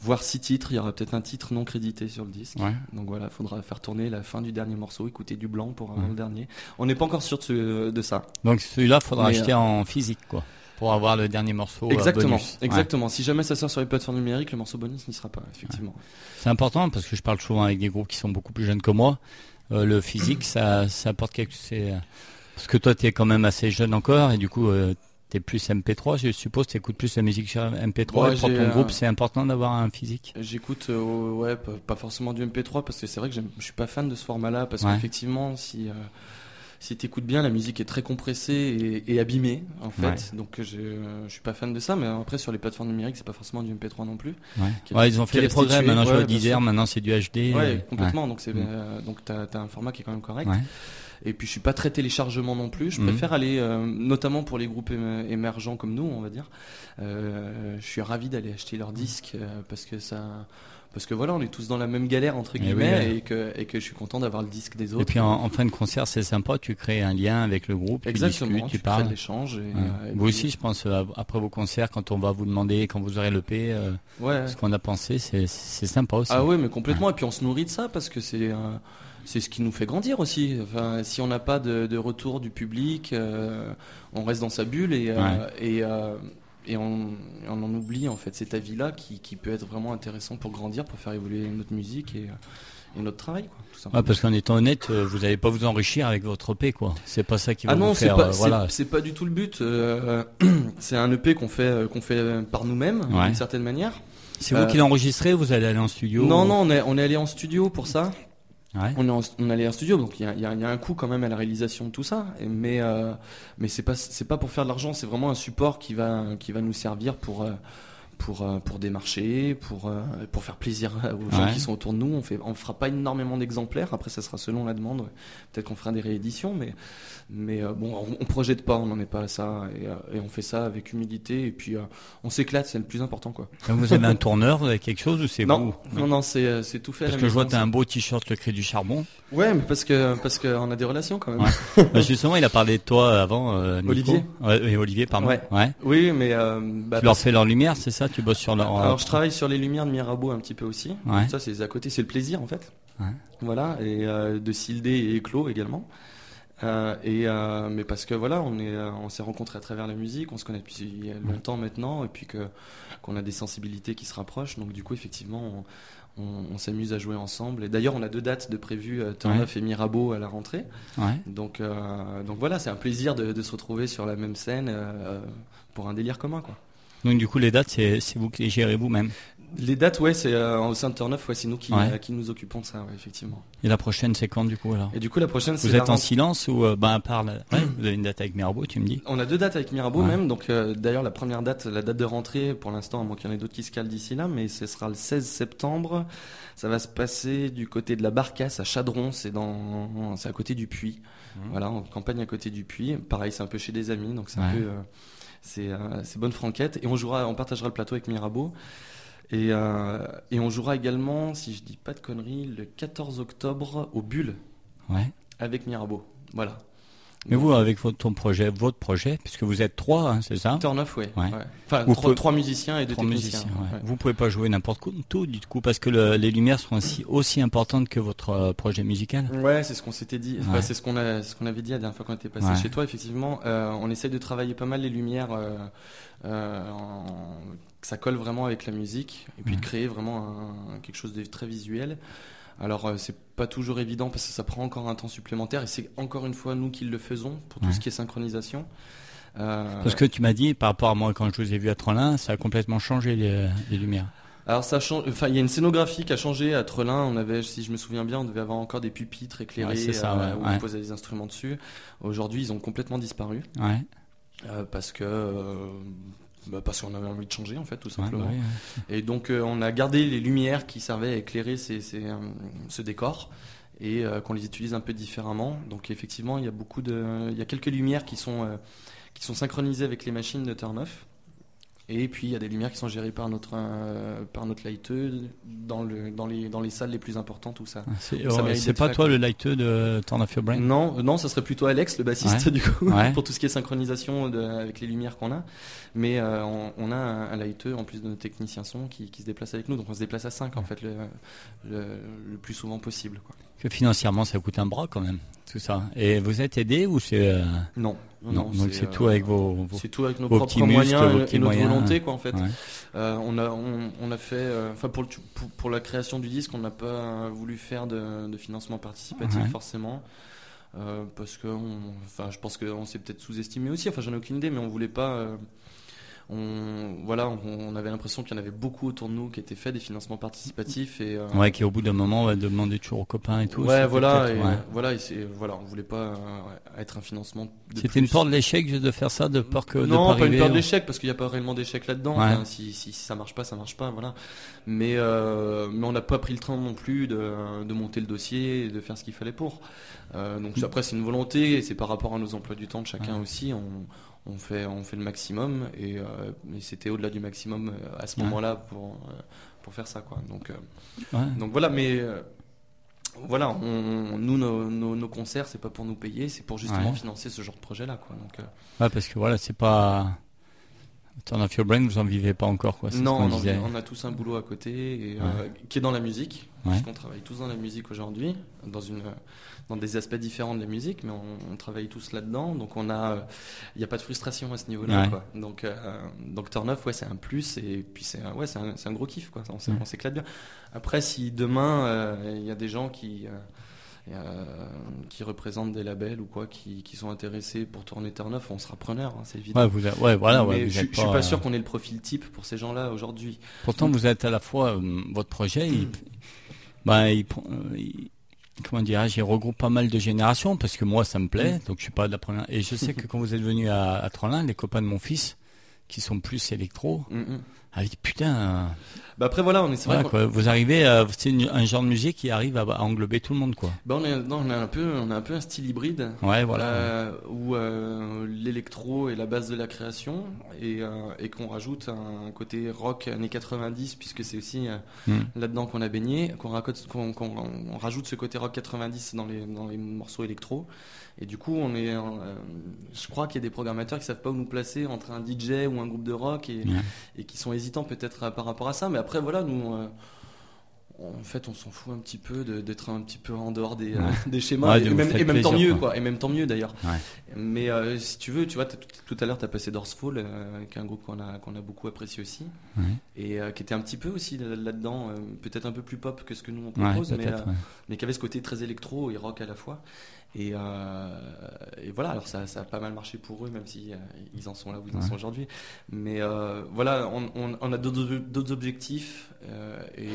Speaker 12: voire six titres. Il y aura peut-être un titre non crédité sur le disque.
Speaker 5: Ouais.
Speaker 12: Donc voilà, il faudra faire tourner la fin du dernier morceau, écouter du blanc pour avoir
Speaker 5: Ouais.
Speaker 12: le dernier. On n'est pas encore sûr de, ce- de ça.
Speaker 5: Donc celui-là, faudra
Speaker 12: Mais,
Speaker 5: acheter en physique, quoi, pour avoir le dernier morceau.
Speaker 12: Exactement,
Speaker 5: bonus. Ouais.
Speaker 12: exactement. Si jamais ça sort sur les plateformes numériques, le morceau bonus n'y sera pas, effectivement.
Speaker 5: C'est important parce que je parle souvent avec des groupes qui sont beaucoup plus jeunes que moi. Euh, le physique, ça, ça apporte quelque chose. Parce que toi, tu es quand même assez jeune encore et du coup, euh, tu es plus MP3. Je suppose tu écoutes plus la musique sur MP3.
Speaker 12: Ouais,
Speaker 5: et pour ton
Speaker 12: euh,
Speaker 5: groupe, c'est important d'avoir un physique.
Speaker 12: J'écoute, euh, ouais, pas, pas forcément du MP3 parce que c'est vrai que je suis pas fan de ce format-là parce
Speaker 5: Ouais.
Speaker 12: qu'effectivement, si euh, si t'écoutes bien, la musique est très compressée et, et abîmée en fait.
Speaker 5: Ouais.
Speaker 12: Donc je euh, je suis pas fan de ça, mais après sur les plateformes numériques, c'est pas forcément du MP3 non plus.
Speaker 5: Ouais. Ils ont fait des progrès.
Speaker 12: restitué.
Speaker 5: Maintenant, je
Speaker 12: Ouais,
Speaker 5: vois Deezer, maintenant c'est du HD.
Speaker 12: Ouais,
Speaker 5: euh,
Speaker 12: complètement. Donc c'est
Speaker 5: Mm.
Speaker 12: euh, donc t'as as un format qui est quand même correct. Et puis je suis pas très téléchargement non plus. Je
Speaker 5: Mhm.
Speaker 12: préfère aller, euh, notamment pour les groupes éme- émergents comme nous, on va dire. Euh, je suis ravi d'aller acheter leurs disques euh, parce que ça, parce que voilà, on est tous dans la même galère entre
Speaker 5: Eh oui,
Speaker 12: guillemets et que et que je suis content d'avoir le disque des autres.
Speaker 5: Et puis en, en fin de concert, c'est sympa. Tu crées un lien avec le groupe.
Speaker 12: Exactement.
Speaker 5: Tu discutes, tu,
Speaker 12: tu
Speaker 5: parles.
Speaker 12: l'échange. Et,
Speaker 5: Ouais.
Speaker 12: euh,
Speaker 5: Vous
Speaker 12: puis-
Speaker 5: aussi, je pense, euh, après vos concerts, quand on va vous demander, quand vous aurez le P, euh,
Speaker 12: Ouais.
Speaker 5: ce qu'on a pensé, c'est c'est sympa aussi.
Speaker 12: Ah oui, mais complètement. Et puis on se nourrit de ça parce que c'est c'est ce qui nous fait grandir aussi. Enfin, si on n'a pas de, de retour du public, euh, on reste dans sa bulle et euh,
Speaker 5: Ouais.
Speaker 12: et, euh, et on, en oublie en fait cet avis-là qui, qui peut être vraiment intéressant pour grandir, pour faire évoluer notre musique et, et notre travail, quoi, tout simplement.
Speaker 5: Ouais, parce qu'en étant honnête, euh, vous n'allez pas vous enrichir avec votre EP, quoi. C'est pas ça qui va
Speaker 12: Ah non,
Speaker 5: vous faire.
Speaker 12: pas,
Speaker 5: euh, voilà.
Speaker 12: c'est pas du tout le but. euh, c'est un EP qu'on fait, euh, qu'on fait par nous-mêmes,
Speaker 5: Ouais.
Speaker 12: d'une certaine manière.
Speaker 5: C'est vous
Speaker 12: euh,
Speaker 5: qui l'enregistrez, vous allez aller en studio
Speaker 12: Non,
Speaker 5: ou-
Speaker 12: non, on est, on est allé en studio pour ça. On est, en- on allé en studio, donc il y a, un coût quand même à la réalisation de tout ça. Mais, euh, mais c'est pas, pas pour faire de l'argent, c'est vraiment un support qui va, qui va nous servir pour, euh, pour, euh, pour démarcher, pour, euh, pour faire plaisir aux gens
Speaker 5: Ouais.
Speaker 12: qui sont autour de nous. On fait, on fera pas énormément d'exemplaires. Après, ça sera selon la demande. Peut-être qu'on fera des rééditions, mais, mais euh, bon, on, on projette pas, on n'en est pas à ça, et, et on fait ça avec humilité. Et puis, on s'éclate, c'est le plus important, quoi.
Speaker 5: Vous avez un tourneur, vous avez quelque chose ou c'est
Speaker 12: Non,
Speaker 5: vous?
Speaker 12: Non, non, c'est, c'est tout fait.
Speaker 5: Parce
Speaker 12: la
Speaker 5: que je vois, tu as un beau t-shirt, le cri du charbon.
Speaker 12: Ouais, mais parce que parce qu'on a des relations quand même.
Speaker 5: Ouais. Bah, justement, il a parlé de toi avant, euh.
Speaker 12: Olivier
Speaker 5: Ouais, Olivier, pardon.
Speaker 12: Ouais. Oui, mais euh, bah,
Speaker 5: tu leur fais leur lumière, c'est ça Tu bosses sur leur.
Speaker 12: Alors je travaille sur les lumières de Mirabeau un petit peu aussi. Ça c'est à côté, c'est le plaisir en fait. Voilà et de Sildé et Éclos également. Euh, et euh, mais parce que voilà, on est, on s'est rencontrés à travers la musique, on se connaît depuis longtemps maintenant, et puis que qu'on a des sensibilités qui se rapprochent. Donc du coup, effectivement, on, s'amuse à jouer ensemble. Et d'ailleurs, on a deux dates de prévues, euh, Turnoff et Mirabeau à la rentrée. Donc donc voilà, c'est un plaisir de, de, se retrouver sur la même scène pour un délire commun, quoi.
Speaker 5: Donc du coup, les dates, c'est vous qui les gérez vous-même
Speaker 12: les dates, ouais, c'est euh, au sein de Turn ouais, c'est nous qui, euh, qui, nous occupons de ça, effectivement.
Speaker 5: Et la prochaine, c'est quand du coup alors?
Speaker 12: Et du coup, la prochaine,
Speaker 5: Vous êtes en silence ou euh, ben, à part Vous avez une date avec Mirabeau, tu me dis?
Speaker 12: On a deux dates avec Mirabeau même. Donc d'ailleurs, la première date, la date de rentrée, pour l'instant, à moins qu'il y en ait d'autres qui se calent d'ici là, mais ce sera le 16 septembre. Ça va se passer du côté de la Barcasse à Chadron, c'est dans, c'est à côté du Puy. Mmh. Voilà, en campagne à côté du Puy. Pareil, c'est un peu chez des amis, donc c'est un peu, c'est, c'est bonne franquette. Et on jouera, on partagera le plateau avec Mirabeau. Et, euh, et, on jouera également, si je dis pas de conneries, le 14 octobre au Bulle.
Speaker 5: Ouais.
Speaker 12: Avec Mirabeau. Voilà.
Speaker 5: Mais vous, avec votre, ton projet, votre projet, puisque vous êtes trois, hein, c'est ça
Speaker 12: Turn off, oui. Ouais. Enfin, trois, musiciens et deux techniciens. Musiciens,
Speaker 5: ouais. Vous pouvez pas jouer n'importe quoi, tout du coup, parce que les lumières sont aussi, aussi importantes que votre euh, projet musical.
Speaker 12: Ouais, c'est ce qu'on s'était dit. c'est ce qu'on a, ce qu'on avait dit la dernière fois qu'on était passé chez toi. Effectivement, euh, on essaye de travailler pas mal les lumières. Euh, euh en, que ça colle vraiment avec la musique et puis de créer vraiment quelque chose de très visuel. Alors euh, c'est pas toujours évident parce que ça prend encore un temps supplémentaire et c'est encore une fois nous qui le faisons pour tout ce qui est synchronisation.
Speaker 5: Euh... Parce que tu m'as dit par rapport à moi quand je vous ai vu à Trelin, ça a complètement changé les, lumières.
Speaker 12: Alors ça change. Enfin, il y a une scénographie qui a changé à Trelin. On avait, si je me souviens bien, on devait avoir encore des pupitres éclairés ça, euh, où on posait des instruments dessus. Aujourd'hui, ils ont complètement disparu.
Speaker 5: Ouais.
Speaker 12: Euh, parce que bah parce qu'on avait envie de changer en fait tout simplement. Bah et donc euh, on a gardé les lumières qui servaient à éclairer ces, ces, euh, ce décor et euh, qu'on les utilise un peu différemment. Donc effectivement il y a beaucoup de, il y a quelques lumières qui sont qui sont synchronisées avec les machines de turn off et puis il y a des lumières qui sont gérées par notre euh, par notre lighteux dans le dans les dans les salles les plus importantes tout ça.
Speaker 5: Ah, c'est pas toi le lighteux de Turn Off Your Brain?
Speaker 12: Non, non, ça serait plutôt Alex le bassiste du coup pour tout ce qui est synchronisation de, avec les lumières qu'on a. Mais euh, on, a un, lighteux en plus de nos techniciens son qui, qui, se déplace avec nous, donc on se déplace à 5 en fait le, le, plus souvent possible quoi.
Speaker 5: Que financièrement ça coûte un bras quand même tout ça. Et vous êtes aidé ou c'est euh,
Speaker 12: Non.
Speaker 5: Non, donc c'est tout avec vos,
Speaker 12: c'est tout avec nos propres moyens et notre volonté quoi en fait. Euh, on a on, a fait euh, enfin pour, pour, la création du disque on n'a pas voulu faire de, financement participatif forcément. parce que enfin je pense qu'on s'est peut-être sous-estimé aussi enfin j'en ai aucune idée mais on voulait pas on, voilà, on, avait l'impression qu'il y en avait beaucoup autour de nous qui étaient faits des financements participatifs et
Speaker 5: euh, ouais, qui au bout d'un moment va demander toujours aux copains et tout.
Speaker 12: Ouais, voilà, et, voilà, et voilà, on voulait pas euh, être un financement.
Speaker 5: C'était une peur de l'échec de faire ça, de peur que
Speaker 12: non,
Speaker 5: pas,
Speaker 12: une peur de l'échec parce qu'il n'y a pas réellement d'échec là-dedans. si, si, ça marche pas, ça marche pas, voilà. Mais euh, mais on n'a pas pris le temps non plus de, de monter le dossier et de faire ce qu'il fallait pour. donc après c'est une volonté et c'est par rapport à nos emplois du temps de chacun aussi. On, on fait, on fait le maximum et, euh, c'était au-delà du maximum euh, à ce moment-là pour, euh, pour faire ça. Quoi. Donc, donc voilà, mais voilà, on, nous, nos, nos, concerts, c'est pas pour nous payer, c'est pour justement financer ce genre de projet-là. Quoi. Donc,
Speaker 5: ouais, parce que voilà, c'est pas. Turn off your brain, vous en vivez pas encore quoi.
Speaker 12: Non, on, on, a tous un boulot à côté et, qui est dans la musique. Parce qu'on travaille tous dans la musique aujourd'hui, dans une dans des aspects différents de la musique, mais on, travaille tous là-dedans, donc on a, il n'y a pas de frustration à ce niveau-là. Donc, euh, donc Turn Off, ouais, c'est un plus, et puis c'est ouais, un, un, gros kiff, quoi. On, s'éclate bien. Après, si demain euh, il y a des gens qui euh, qui représentent des labels ou quoi, qui, qui sont intéressés pour tourner Turn Off, on sera preneur, hein, c'est évident.
Speaker 5: Ouais, vous ouais, voilà,
Speaker 12: je, je, suis pas sûr qu'on ait le profil type pour ces gens-là aujourd'hui.
Speaker 5: Pourtant, vous êtes à la fois votre projet, il, bah, il, comment dirais-je, il regroupe pas mal de générations parce que moi ça me plaît, mm. donc je suis pas de la première. Et je sais que quand vous êtes venu à, à Trollin, les copains de mon fils, qui sont plus électro, mm, mm. Ah putain.
Speaker 12: Bah après voilà, on est
Speaker 5: vrai quoi, vous arrivez, c'est un genre de musique qui arrive à, englober tout le monde quoi.
Speaker 12: Bah on est, non, on a un peu, on a un peu un style hybride.
Speaker 5: Ouais voilà.
Speaker 12: Euh, où euh, l'électro est la base de la création et, euh, et qu'on rajoute un côté rock années 90 puisque c'est aussi hmm. là-dedans qu'on a baigné, qu'on on rajoute ce côté rock 90 dans les dans les morceaux électro et du coup, on est, euh, je crois qu'il y a des programmateurs qui savent pas où nous placer entre un DJ ou un groupe de rock et, et qui sont hésitant peut-être par rapport à ça, mais après voilà, nous en fait, on s'en fout un petit peu d'être un petit peu en dehors des, des schémas, et, même, tant mieux, quoi. Et même tant mieux d'ailleurs. Mais euh, si tu veux, tu vois, tout, à l'heure, tu as passé Dorsfall, euh, qui est un groupe qu'on a, qu'on a beaucoup apprécié aussi, et euh, qui était un petit peu aussi là-dedans, peut-être un peu plus pop que ce que nous on propose, mais, mais qui avait ce côté très électro et rock à la fois. Et, voilà, alors ça, ça, a pas mal marché pour eux, même si ils en sont là où ils en sont aujourd'hui. Mais voilà, on, on, on a d'autres objectifs et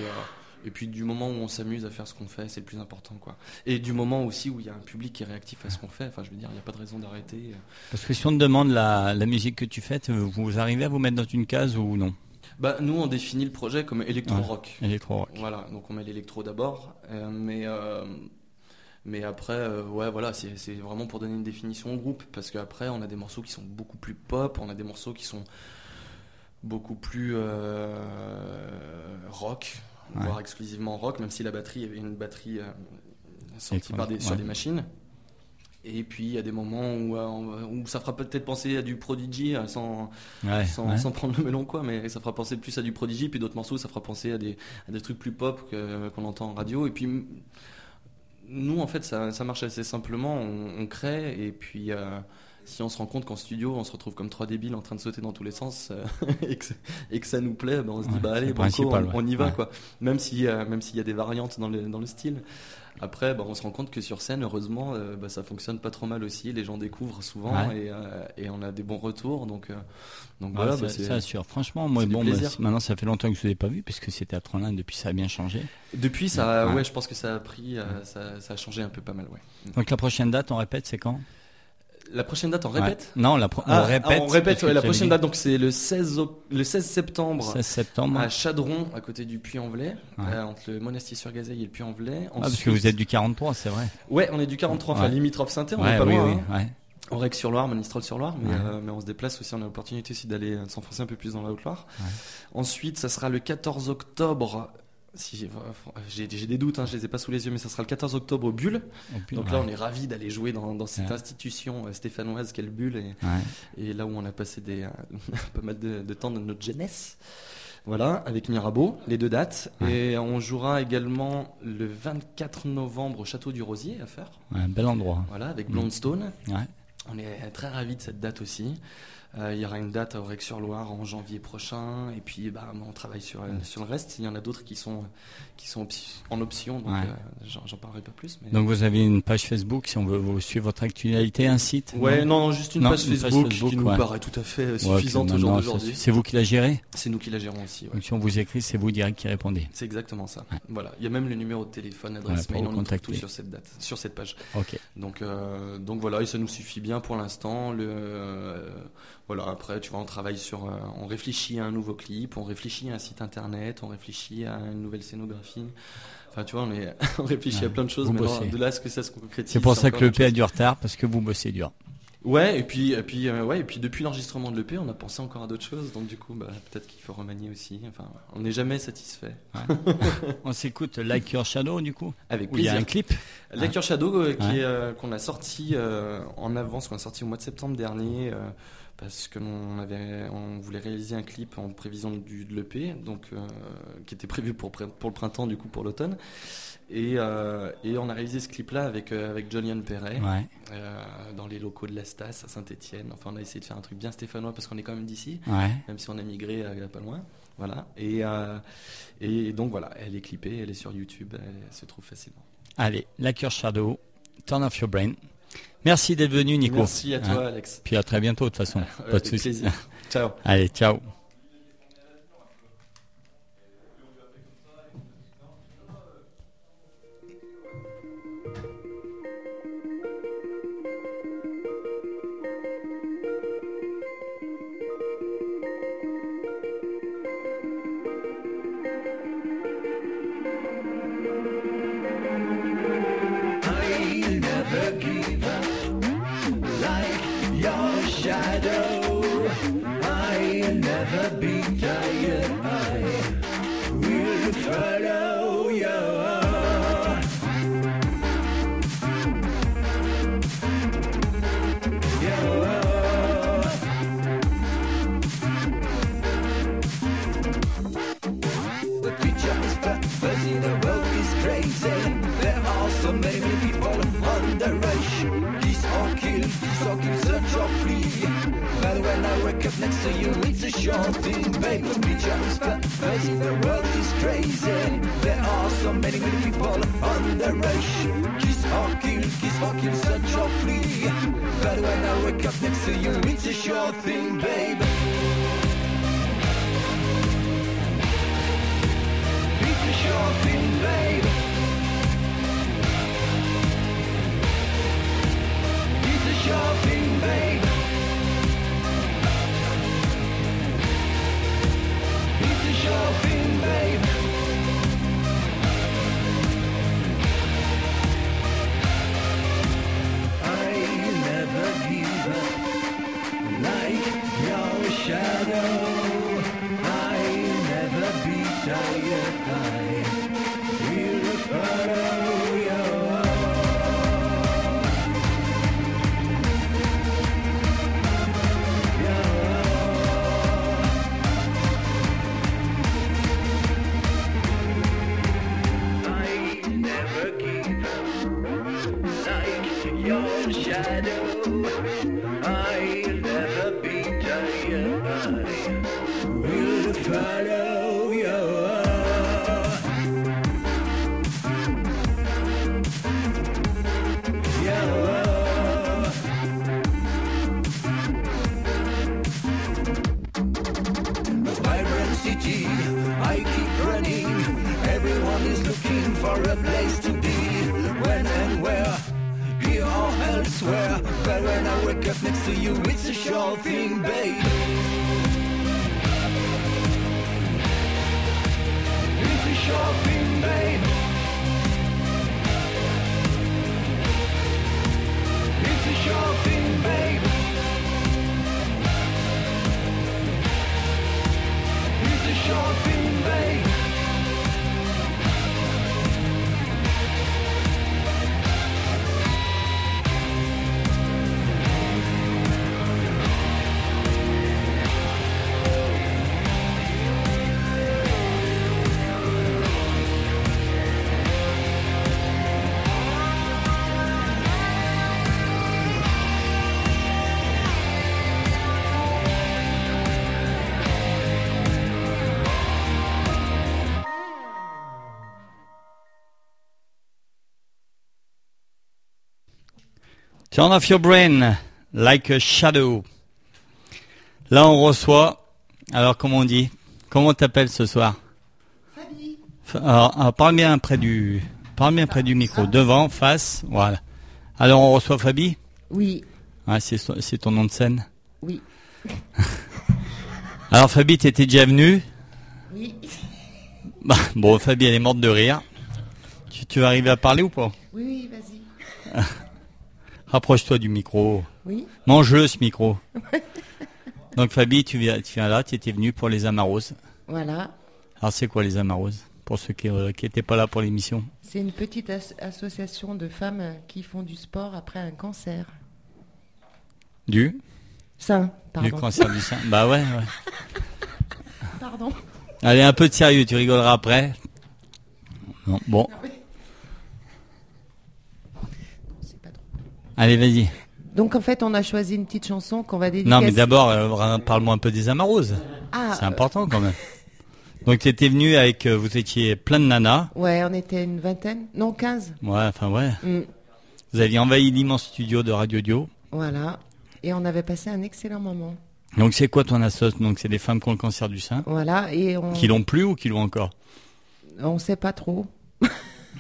Speaker 12: et puis du moment où on s'amuse à faire ce qu'on fait, c'est le plus important. quoi. Et du moment aussi où il y a un public qui est réactif à ce qu'on fait, enfin je veux dire, il n'y a pas de raison d'arrêter.
Speaker 5: Parce que si on te demande la, musique que tu fais, vous arrivez à vous mettre dans une case ou non?
Speaker 12: Bah, nous, on définit le projet comme électro-rock.
Speaker 5: électro-rock.
Speaker 12: Voilà, donc on met l'électro d'abord. Euh, mais, euh, mais après, euh, ouais, voilà, c'est vraiment pour donner une définition au groupe. Parce qu'après, on a des morceaux qui sont beaucoup plus pop, on a des morceaux qui sont beaucoup plus rock voire exclusivement rock, même si la batterie avait une batterie euh, sortie par des, sur des machines. Et puis il y a des moments où, euh, où ça fera peut-être penser à du Prodigy euh, sans, sans, prendre le melon quoi, mais ça fera penser plus à du Prodigy. Puis d'autres morceaux, ça fera penser à des, à des trucs plus pop qu'on entend en radio. Et puis nous, en fait, ça, ça marche assez simplement. On, crée et puis si on se rend compte qu'en studio, on se retrouve comme trois débiles en train de sauter dans tous les sens euh, et, que, ça nous plaît, ben on se dit bah allez, on, y va quoi. Même si euh, même s'il y a des variantes dans le dans le style. Après, ben, on se rend compte que sur scène, heureusement, euh, ben, ça fonctionne pas trop mal aussi. Les gens découvrent souvent et, et, on a des bons retours. Donc, donc voilà,
Speaker 5: c'est assure. Franchement, moi, bon, maintenant, ça fait longtemps que je ne l'ai pas vu puisque c'était à Tronin. Depuis, ça a bien changé.
Speaker 12: Depuis, ça, ouais. je pense que ça a pris, ça, ça, a changé un peu pas mal, ouais.
Speaker 5: Donc la prochaine date, on répète, c'est quand?
Speaker 12: La prochaine date, on répète?
Speaker 5: Non, la
Speaker 12: ah,
Speaker 5: on répète.
Speaker 12: on répète, la prochaine date, donc c'est le 16, le 16 septembre,
Speaker 5: 16 septembre
Speaker 12: à Chadron, à côté du Puy-en-Velay, euh, entre le Monastier-sur-Gazeille et le Puy-en-Velay.
Speaker 5: Ah, parce que vous êtes du 43, c'est vrai.
Speaker 12: Ouais, on est du 43, enfin limitrophe saint on est pas loin. Hein. On règle sur Loire, Monistrol-sur-Loire, mais, euh, mais, on se déplace aussi, on a l'opportunité aussi d'aller euh, s'enfoncer un peu plus dans la Haute-Loire. Ensuite, ça sera le 14 octobre si j'ai des doutes, hein, je les ai pas sous les yeux, mais ça sera le 14 octobre au Bulle. Donc là, on est ravis d'aller jouer dans, cette institution euh, stéphanoise qu'est le Bulle, et, là où on a passé des, euh, pas mal de, temps de notre jeunesse. Voilà, avec Mirabeau, les deux dates. Et on jouera également le 24 novembre au Château du Rosier à faire.
Speaker 5: un bel endroit.
Speaker 12: Voilà, avec Blondstone. On est très ravis de cette date aussi. Euh, il y aura une date à Aurec-sur-Loire en janvier prochain. Et puis, bah, on travaille sur, euh, sur le reste. Il y en a d'autres qui sont, qui sont en option, donc euh, j'en parlerai pas plus.
Speaker 5: Donc, vous avez une page Facebook si on veut suivre votre actualité, un site
Speaker 12: Ouais, non, juste une, page, Facebook qui nous paraît tout à fait suffisante aujourd'hui.
Speaker 5: C'est vous qui la gérez
Speaker 12: C'est nous qui la gérons aussi.
Speaker 5: Donc, si on vous écrit, c'est vous direct qui répondez.
Speaker 12: C'est exactement ça. Voilà. Il y a même le numéro de téléphone, adresse mail, on tout sur cette date, sur cette page.
Speaker 5: Ok.
Speaker 12: Donc, donc voilà, et ça nous suffit bien pour l'instant. Le voilà, après, tu vois, on travaille sur, euh, on réfléchit à un nouveau clip, on réfléchit à un site internet, on réfléchit à une nouvelle scénographie. Enfin, tu vois, on, est, on réfléchit à plein de choses, mais de là, ce que ça se concrétise
Speaker 5: C'est pour ça que l'EP a du retard, parce que vous bossez dur.
Speaker 12: Ouais, et puis, et puis, euh, ouais, et puis depuis l'enregistrement de l'EP, on a pensé encore à d'autres choses, donc du coup, bah, peut-être qu'il faut remanier aussi. Enfin, on n'est jamais satisfait.
Speaker 5: on s'écoute Like Your Shadow, du coup
Speaker 12: Avec
Speaker 5: plaisir. Il y a un clip.
Speaker 12: Like Your Shadow, euh, qu'on a sorti en avance, qu'on a sorti au mois de septembre dernier parce que on avait, on voulait réaliser un clip en prévision du, de l'EP, donc euh, qui était prévu pour pour le printemps du coup pour l'automne. Et, euh, et, on a réalisé ce clip-là avec euh, avec John Perret dans les locaux de l'Estas à Saint-Étienne. Enfin, on a essayé de faire un truc bien stéphanois parce qu'on est quand même d'ici, même si on a migré pas loin. Voilà. Et et donc voilà, elle est clippée, elle est sur YouTube, elle, se trouve facilement.
Speaker 5: Allez, La Cure Shadow, Turn Off Your Brain. Merci d'être venu, Nico.
Speaker 12: Merci à toi, hein Alex.
Speaker 5: Puis à très bientôt, de toute façon. Pas de soucis.
Speaker 12: Ciao.
Speaker 5: Allez, ciao. Turn off your brain, like a shadow. Là, on reçoit. Alors, comment on dit Comment t'appelles ce soir? Fabi. Alors, alors, parle bien près du, parle bien près du micro, devant, face, voilà. Alors, on reçoit Fabi?
Speaker 13: Oui,
Speaker 5: Ouais, c'est ton nom de scène?
Speaker 13: oui,
Speaker 5: Alors, Fabi, t'étais déjà venu?
Speaker 13: oui,
Speaker 5: Bah, bon, Fabi, elle est morte de rire. Tu, tu vas arriver à parler ou pas?
Speaker 13: Oui, oui, vas-y.
Speaker 5: Rapproche-toi du micro.
Speaker 13: Oui.
Speaker 5: Mange-le ce micro. Donc Fabi, tu viens, tu viens là, tu étais venu pour les Amaroses.
Speaker 13: Voilà.
Speaker 5: Alors c'est quoi les Amaroses Pour ceux qui n'étaient pas là pour l'émission?
Speaker 13: C'est une petite as- association de femmes euh, qui font du sport après un cancer.
Speaker 5: Du?
Speaker 13: Sein, pardon.
Speaker 5: Du cancer du sein. Bah ouais, ouais.
Speaker 13: Pardon.
Speaker 5: Allez, un peu de sérieux, tu rigoleras après. Non, bon. Allez, vas-y.
Speaker 13: Donc en fait, on a choisi une petite chanson qu'on va dédicacer.
Speaker 5: Non, mais d'abord, euh, parle-moi un peu des Amaroses.
Speaker 13: Ah,
Speaker 5: C'est important quand même. Donc tu étais venu avec, euh, vous étiez plein de nanas.
Speaker 13: Ouais, on était une vingtaine. Non, 15.
Speaker 5: Ouais, enfin ouais.
Speaker 13: Mm.
Speaker 5: Vous aviez envahi l'immense studio de Radio Dio.
Speaker 13: Voilà. Et on avait passé un excellent moment.
Speaker 5: Donc c'est quoi ton assos Donc c'est des femmes qui ont le cancer du sein.
Speaker 13: Voilà. Et on.
Speaker 5: Qui l'ont plus ou qui l'ont encore?
Speaker 13: On sait pas trop.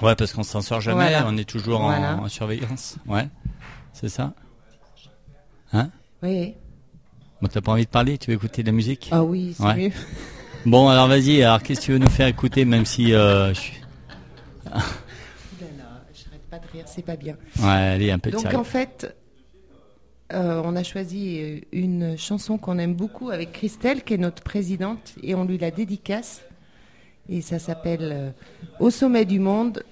Speaker 5: Ouais, parce qu'on s'en sort jamais,
Speaker 13: Voilà.
Speaker 5: on est toujours en, surveillance. Ouais, c'est ça. Hein
Speaker 13: Oui.
Speaker 5: Bon, t'as pas envie de parler Tu veux écouter de la musique
Speaker 13: Ah oui, c'est
Speaker 5: Ouais.
Speaker 13: mieux.
Speaker 5: Bon, alors vas-y. Alors qu'est-ce que tu veux nous faire écouter, même si euh, je suis.
Speaker 13: Oulala, J'arrête pas de rire, c'est pas bien.
Speaker 5: Ouais, allez, un peu de
Speaker 13: Donc
Speaker 5: sérieux.
Speaker 13: en fait, euh, on a choisi euh, une chanson qu'on aime beaucoup avec Christelle, qui est notre présidente, et on lui la dédicace. Et ça s'appelle euh, Au sommet du monde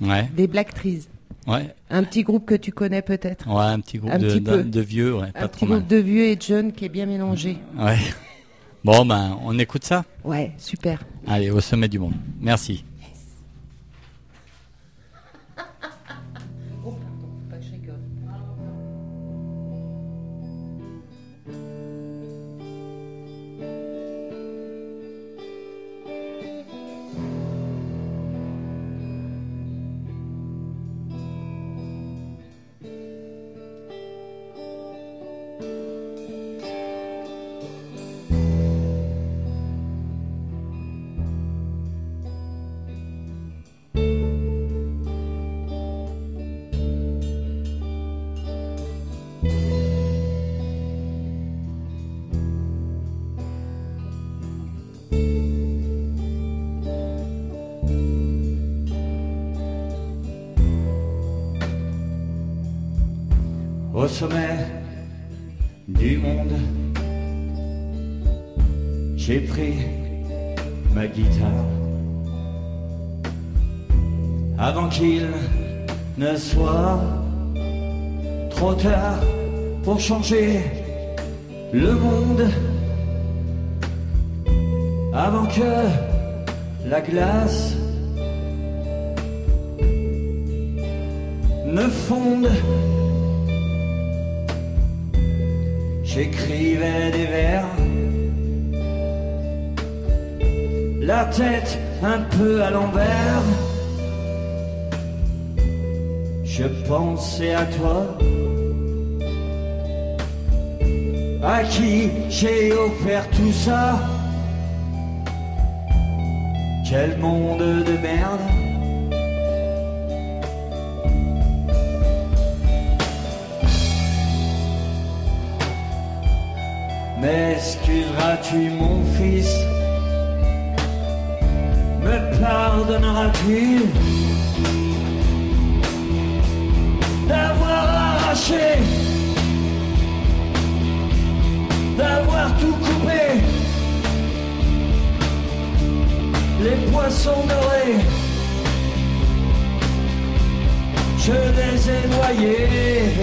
Speaker 5: Ouais.
Speaker 13: des Black Trees.
Speaker 5: Ouais.
Speaker 13: Un petit groupe que tu connais peut-être.
Speaker 5: Ouais, un petit groupe
Speaker 13: Un
Speaker 5: de,
Speaker 13: petit
Speaker 5: de-
Speaker 13: peu.
Speaker 5: de vieux, ouais, pas
Speaker 13: Un
Speaker 5: trop
Speaker 13: petit
Speaker 5: mal.
Speaker 13: groupe de vieux et de jeunes qui est bien mélangé.
Speaker 5: Ouais. Bon, ben, on écoute ça?
Speaker 13: Ouais, super.
Speaker 5: Allez, au sommet du monde. Merci. Du monde. J'ai pris ma guitare avant qu'il ne soit trop tard pour changer le monde avant que la glace la tête un peu à l'envers. Je pensais à toi, à qui j'ai offert tout ça? Quel monde de merde. M'excuseras-tu mon fils? Me pardonneras-tu D'avoir arraché D'avoir tout coupé Les poissons dorés Je les ai noyés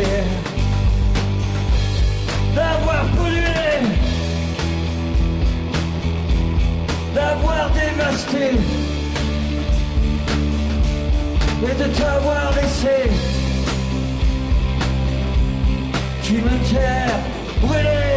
Speaker 5: d'avoir pollué, d'avoir dévasté et de t'avoir laissé. Tu me tiens brûlé.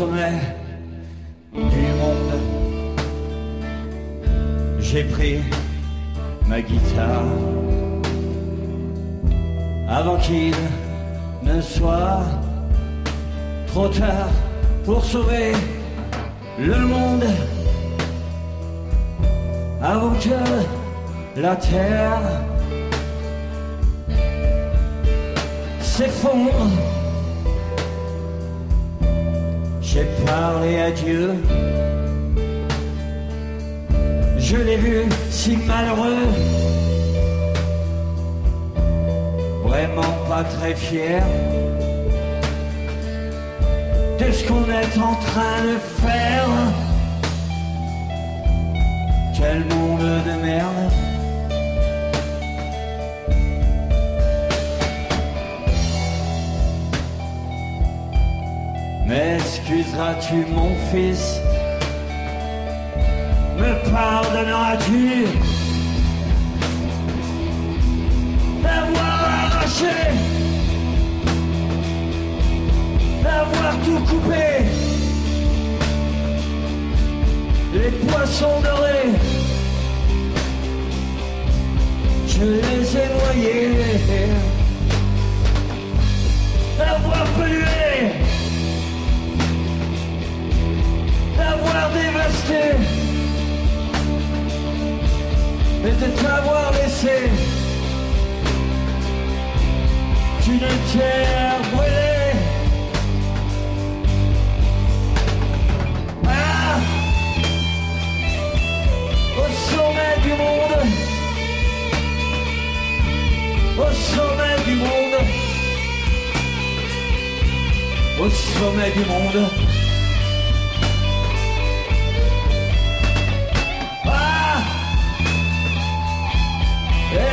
Speaker 5: Au les ai noyés D'avoir pollué d'avoir dévasté et de t'avoir laissé une terre brûlée. Ah. Au sommet du monde, au sommet du monde, au sommet du monde.
Speaker 7: Ah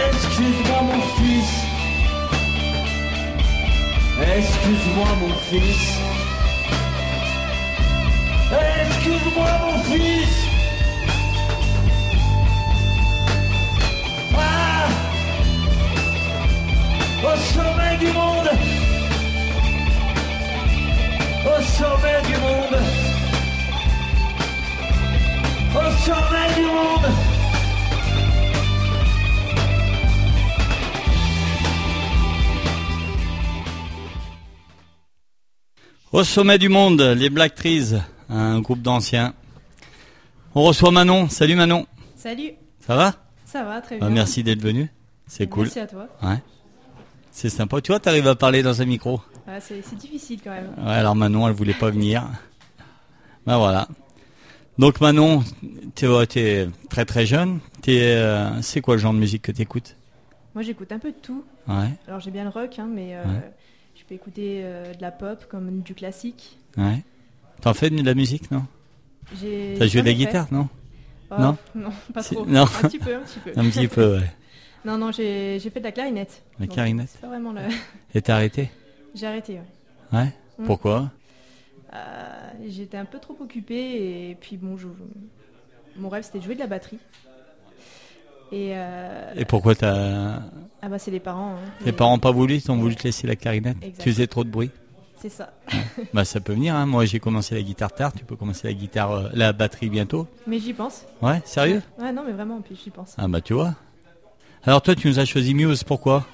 Speaker 7: Excuse-moi mon fils, excuse-moi mon fils, excuse-moi mon fils. Au sommet du monde. Au sommet du monde. Au sommet du monde.
Speaker 5: Au sommet du monde, les Black Trees, un groupe d'anciens. On reçoit Manon. Salut Manon.
Speaker 14: Salut.
Speaker 5: Ça va?
Speaker 14: Ça va, très
Speaker 5: bah,
Speaker 14: bien.
Speaker 5: merci d'être venu. C'est cool.
Speaker 14: Merci à toi.
Speaker 5: Ouais. C'est sympa. Tu vois, tu arrives à parler dans un micro.
Speaker 14: Ouais, c'est difficile quand même.
Speaker 5: Ouais, alors Manon, elle voulait pas venir. Ben voilà. Donc Manon, tu es très très jeune. Euh, c'est quoi le genre de musique que tu écoutes
Speaker 14: Moi, j'écoute un peu de tout.
Speaker 5: Ouais.
Speaker 14: Alors j'ai bien le rock, hein, mais euh, je peux écouter euh, de la pop comme du classique.
Speaker 5: Ouais. T'en fais de la musique, non? T'as joué de la guitare, non?
Speaker 14: Oh, Non? Non, pas trop.
Speaker 5: Non.
Speaker 14: Un petit peu, un petit peu.
Speaker 5: un petit peu, ouais.
Speaker 14: Non, non, j'ai fait de la clarinette.
Speaker 5: La clarinette
Speaker 14: C'est pas vraiment le...
Speaker 5: Et t'as arrêté
Speaker 14: J'ai arrêté,
Speaker 5: ouais. Ouais mm. Pourquoi
Speaker 14: euh, J'étais un peu trop occupée et puis bon, je... mon rêve c'était de jouer de la batterie. Et, euh...
Speaker 5: et pourquoi t'as...
Speaker 14: Ah bah c'est les parents. Hein.
Speaker 5: Les, parents pas voulu, ils ont voulu te laisser la clarinette Tu faisais trop de bruit
Speaker 14: C'est ça.
Speaker 5: bah ça peut venir, hein. moi j'ai commencé la guitare tard, tu peux commencer la guitare, euh, la batterie bientôt.
Speaker 14: Mais j'y pense.
Speaker 5: Ouais, sérieux
Speaker 14: Ouais, non mais vraiment, puis j'y pense.
Speaker 5: Ah bah tu vois. Alors toi tu nous as choisi Muse, pourquoi?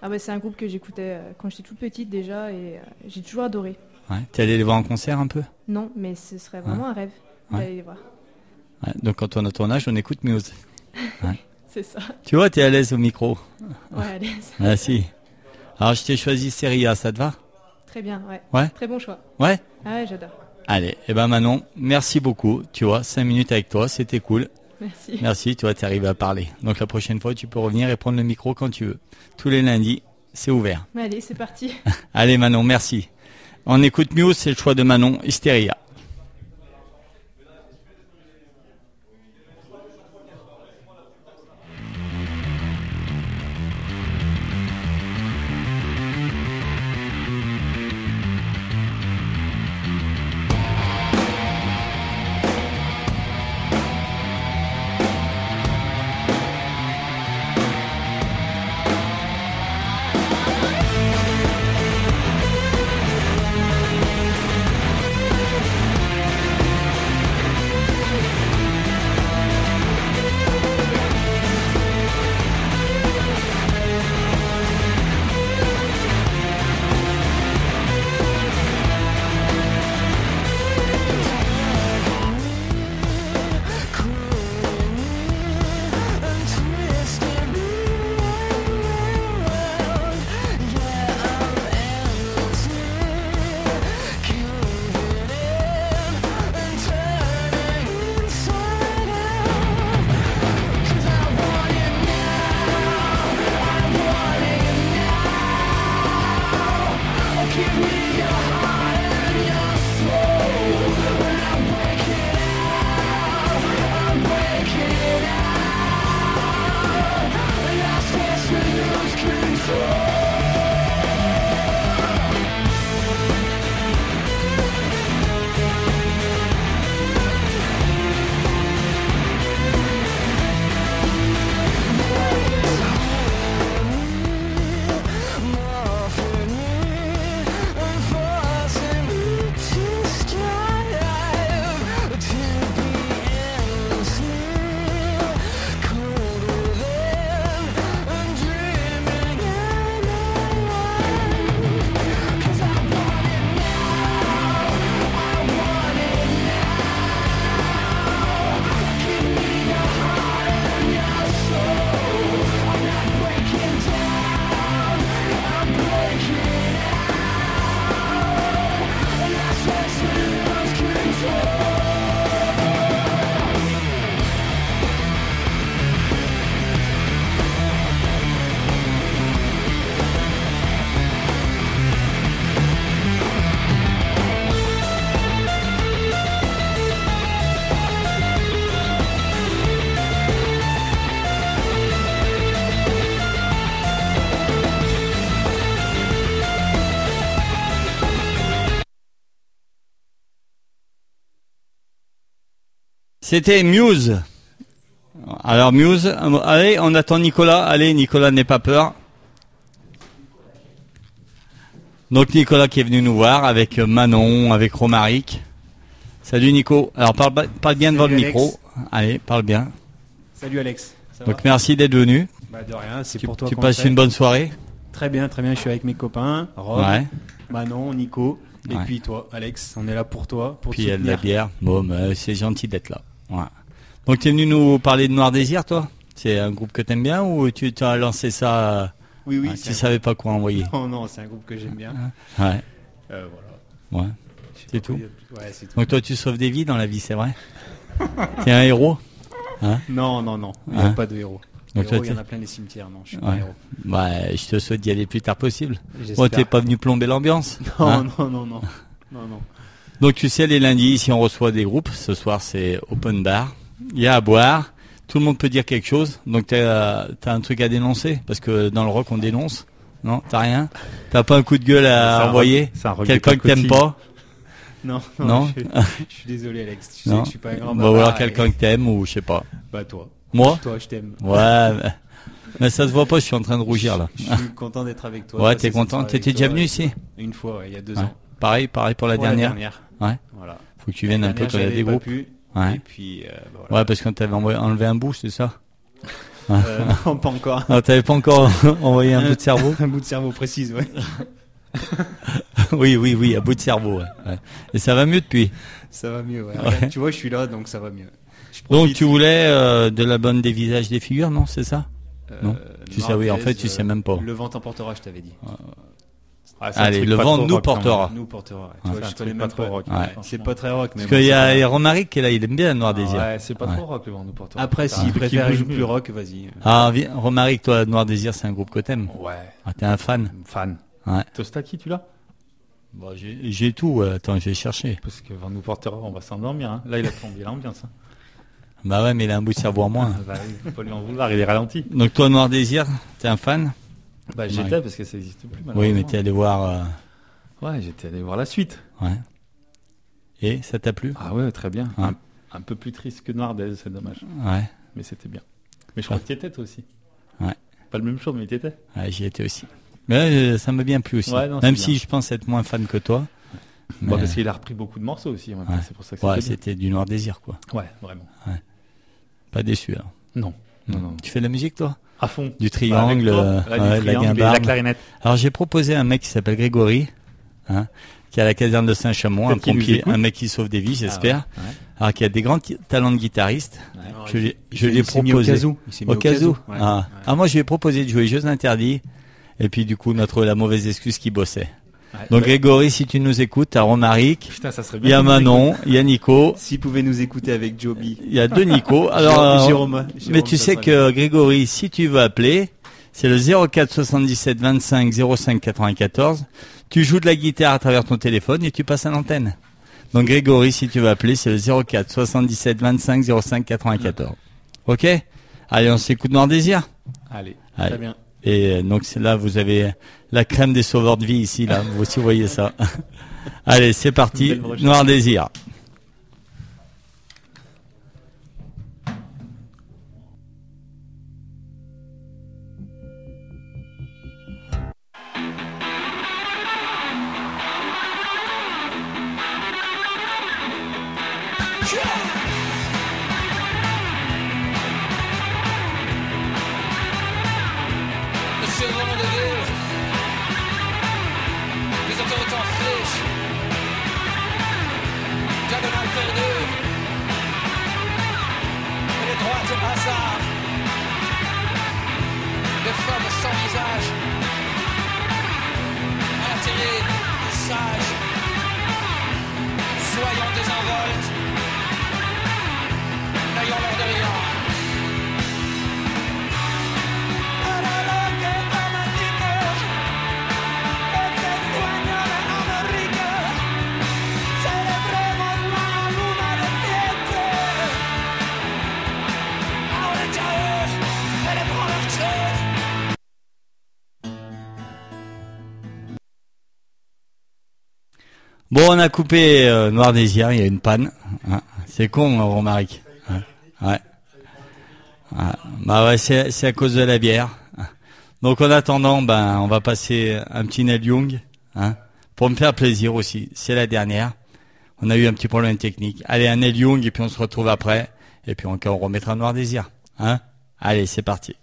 Speaker 14: Ah bah c'est un groupe que j'écoutais euh, quand j'étais toute petite déjà et euh, j'ai toujours adoré.
Speaker 5: Ouais, t'es allé les voir en concert un peu?
Speaker 14: Non, mais ce serait vraiment un rêve d'aller les voir.
Speaker 5: Donc quand on a ton âge, on écoute Muse.
Speaker 14: c'est ça.
Speaker 5: Tu vois, t'es à l'aise au micro.
Speaker 14: Ouais, à l'aise.
Speaker 5: ah si. Alors je t'ai choisi Seria, ça te va?
Speaker 14: Très bien, ouais.
Speaker 5: Ouais.
Speaker 14: Très bon choix.
Speaker 5: Ouais?
Speaker 14: Ah ouais, j'adore.
Speaker 5: Allez, et eh ben Manon, merci beaucoup. Tu vois, 5 minutes avec toi, c'était cool.
Speaker 14: Merci.
Speaker 5: Merci, tu vois, arrivé à parler. Donc la prochaine fois, tu peux revenir et prendre le micro quand tu veux. Tous les lundis, c'est ouvert.
Speaker 14: Allez, c'est parti.
Speaker 5: Allez Manon, merci. On écoute Muse, c'est le choix de Manon, Hystéria. C'était Muse. Alors Muse, allez, on attend Nicolas. Allez, Nicolas n'est pas peur. Donc Nicolas qui est venu nous voir avec Manon, avec Romaric. Salut Nico. Alors parle, parle bien devant le micro. Allez, parle bien.
Speaker 15: Salut Alex.
Speaker 5: Donc merci d'être venu.
Speaker 15: Bah de rien, c'est pour toi.
Speaker 5: Tu passes une bonne soirée
Speaker 15: Très bien, très bien. Je suis avec mes copains, Rob, Manon, Nico, et puis toi, Alex. On est là pour toi, pour
Speaker 5: Puis il y a de la bière. Bon, bah, c'est gentil d'être là. Donc tu es venu nous parler de Noir Désir, toi? C'est un groupe que tu aimes bien ou tu as lancé ça
Speaker 15: Oui, oui.
Speaker 5: tu savais pas quoi envoyer?
Speaker 15: Non, non, c'est un groupe que j'aime bien.
Speaker 5: Ouais.
Speaker 15: Euh, voilà.
Speaker 5: Ouais. C'est tout. Donc toi, tu sauves des vies dans la vie, c'est vrai? T'es un héros?
Speaker 15: Hein? Non, non, non. Il n'y a hein? pas de héros. Donc il y en a plein les cimetières, non, je suis pas un héros.
Speaker 5: Bah, je te souhaite d'y aller le plus tard possible. Bon, t'es pas venu plomber l'ambiance
Speaker 15: Non, hein? non, non, non, non, non.
Speaker 5: Donc tu sais, les lundis, si on reçoit des groupes, ce soir c'est open bar, il y a à boire, tout le monde peut dire quelque chose, donc tu as, un truc à dénoncer, parce que dans le rock on dénonce, non? T'as rien? T'as pas un coup de gueule à envoyer? Quelqu'un que t'aimes pas?
Speaker 15: Non, non, Je, suis désolé Alex, tu sais que je suis pas un grand
Speaker 5: On va voir quelqu'un que t'aimes ou je sais pas.
Speaker 15: Bah toi.
Speaker 5: Moi?
Speaker 15: Toi je t'aime.
Speaker 5: Ouais, mais, ça se voit pas, je suis en train de rougir là.
Speaker 15: Je suis content d'être avec toi.
Speaker 5: Ouais, t'es content? T'étais déjà venu ici?
Speaker 15: Une fois, il y a deux ans.
Speaker 5: Pareil, pareil pour la dernière. Ouais.
Speaker 15: Voilà.
Speaker 5: Faut que tu viennes un peu quand il y a des groupes.
Speaker 15: Ouais. Et puis, euh,
Speaker 5: Ouais, parce qu'on t'avait enlevé un bout, c'est ça
Speaker 15: euh, Non, pas encore.
Speaker 5: Ah, t'avais pas encore envoyé un bout de cerveau
Speaker 15: Un bout de cerveau précise, ouais.
Speaker 5: oui, oui, oui, un bout de cerveau. Ouais. Et ça va mieux depuis
Speaker 15: Ça va mieux, ouais. Tu vois, je suis là, donc ça va mieux.
Speaker 5: Donc tu voulais euh, de la bonne des visages des figures, non C'est ça Non. Tu sais, oui, en fait, tu sais même pas.
Speaker 15: Le vent t'emportera, je t'avais dit.
Speaker 5: Ah, Allez, le vent nous portera.
Speaker 15: Nous portera. Je connais même pas. C'est pas très rock.
Speaker 5: Parce qu'il y a Romaric qui est là, il aime bien Noir Désir.
Speaker 15: Ouais, c'est pas trop rock le vent nous portera. Après, s'il préfère plus rock, vas-y.
Speaker 5: Ah, Romaric, toi, Noir Désir, c'est un groupe que t'aimes.
Speaker 15: Ouais.
Speaker 5: Ah, t'es un fan.
Speaker 15: Fan.
Speaker 5: Ouais.
Speaker 10: Tostaki, tu l'as?
Speaker 5: Bon, j'ai tout. Attends, je vais chercher.
Speaker 10: Parce que vent nous portera, on va s'endormir. Hein. Là, il a tombé l'ambiance. Hein.
Speaker 5: Bah ouais, mais il a un bout de cerveau en moins.
Speaker 10: bah, il faut pas lui en vouloir, il est ralenti.
Speaker 5: Donc toi, Noir Désir, t'es un fan?
Speaker 10: Bah j'étais parce que ça n'existe plus.
Speaker 5: Oui, mais t'es allé voir. Euh,
Speaker 10: Ouais, j'étais allé voir la suite.
Speaker 5: Ouais. Et ça t'a plu?
Speaker 10: Ah ouais, très bien. Un, peu plus triste que Noirdaise, c'est dommage.
Speaker 5: Ouais.
Speaker 10: Mais c'était bien. Mais je crois que tu étais toi aussi.
Speaker 5: Ouais.
Speaker 10: Pas le même chose, mais tu étais.
Speaker 5: Ouais, j'y étais aussi. Mais euh, ça m'a bien plu aussi. même si je pense être moins fan que toi.
Speaker 10: Bon, parce qu'il a repris beaucoup de morceaux aussi. C'est pour ça que
Speaker 5: ouais, c'était du Noir Désir, quoi.
Speaker 10: Ouais, vraiment.
Speaker 5: Ouais. Pas déçu, alors.
Speaker 10: Non. Non, non.
Speaker 5: Tu fais de la musique, toi?
Speaker 10: À fond.
Speaker 5: Du triangle,
Speaker 10: euh, la guimbarde. La clarinette.
Speaker 5: Alors, j'ai proposé à un mec qui s'appelle Grégory, Hein, qui est à la caserne de Saint-Chamond, un pompier, un mec qui sauve des vies, j'espère. Ah Alors qui a des grands talents de guitariste. je lui, je ai proposé.
Speaker 15: Au cas où.
Speaker 5: Ah. ah. moi je lui ai proposé de jouer Jeux interdits. Et puis du coup notre la mauvaise excuse qui bossait. Donc Grégory, si tu nous écoutes, à Romaric, il y a Manon, il y a Nico.
Speaker 15: S'il pouvait nous écouter avec Joby.
Speaker 5: Il y a deux Nico. Alors,
Speaker 15: Jérôme,
Speaker 5: mais tu sais que Grégory, si tu veux appeler, c'est le 04 77 25 05 94 tu joues de la guitare à travers ton téléphone et tu passes à l'antenne. Donc Grégory, si tu veux appeler, c'est le 04 77 25 05 94. Ok? Allez, on s'écoute Noir Désir
Speaker 15: Allez, très bien.
Speaker 5: Et euh, donc c'est là, vous avez la crème des sauveurs de vie ici, là. vous aussi voyez ça. Allez, c'est parti. Noir Désir. Bon, on a coupé euh, Noir Désir, il y a une panne. Hein. C'est con, hein, Romaric.
Speaker 16: Ouais. Bah ouais, c'est à cause de la bière. Donc en attendant, ben on va passer un petit Neil Young, hein, pour me faire plaisir aussi. C'est la dernière. On a eu un petit problème technique. Allez, un Neil Young et puis on se retrouve après. Et puis on, on remettra Noir Désir. Hein Allez, c'est parti.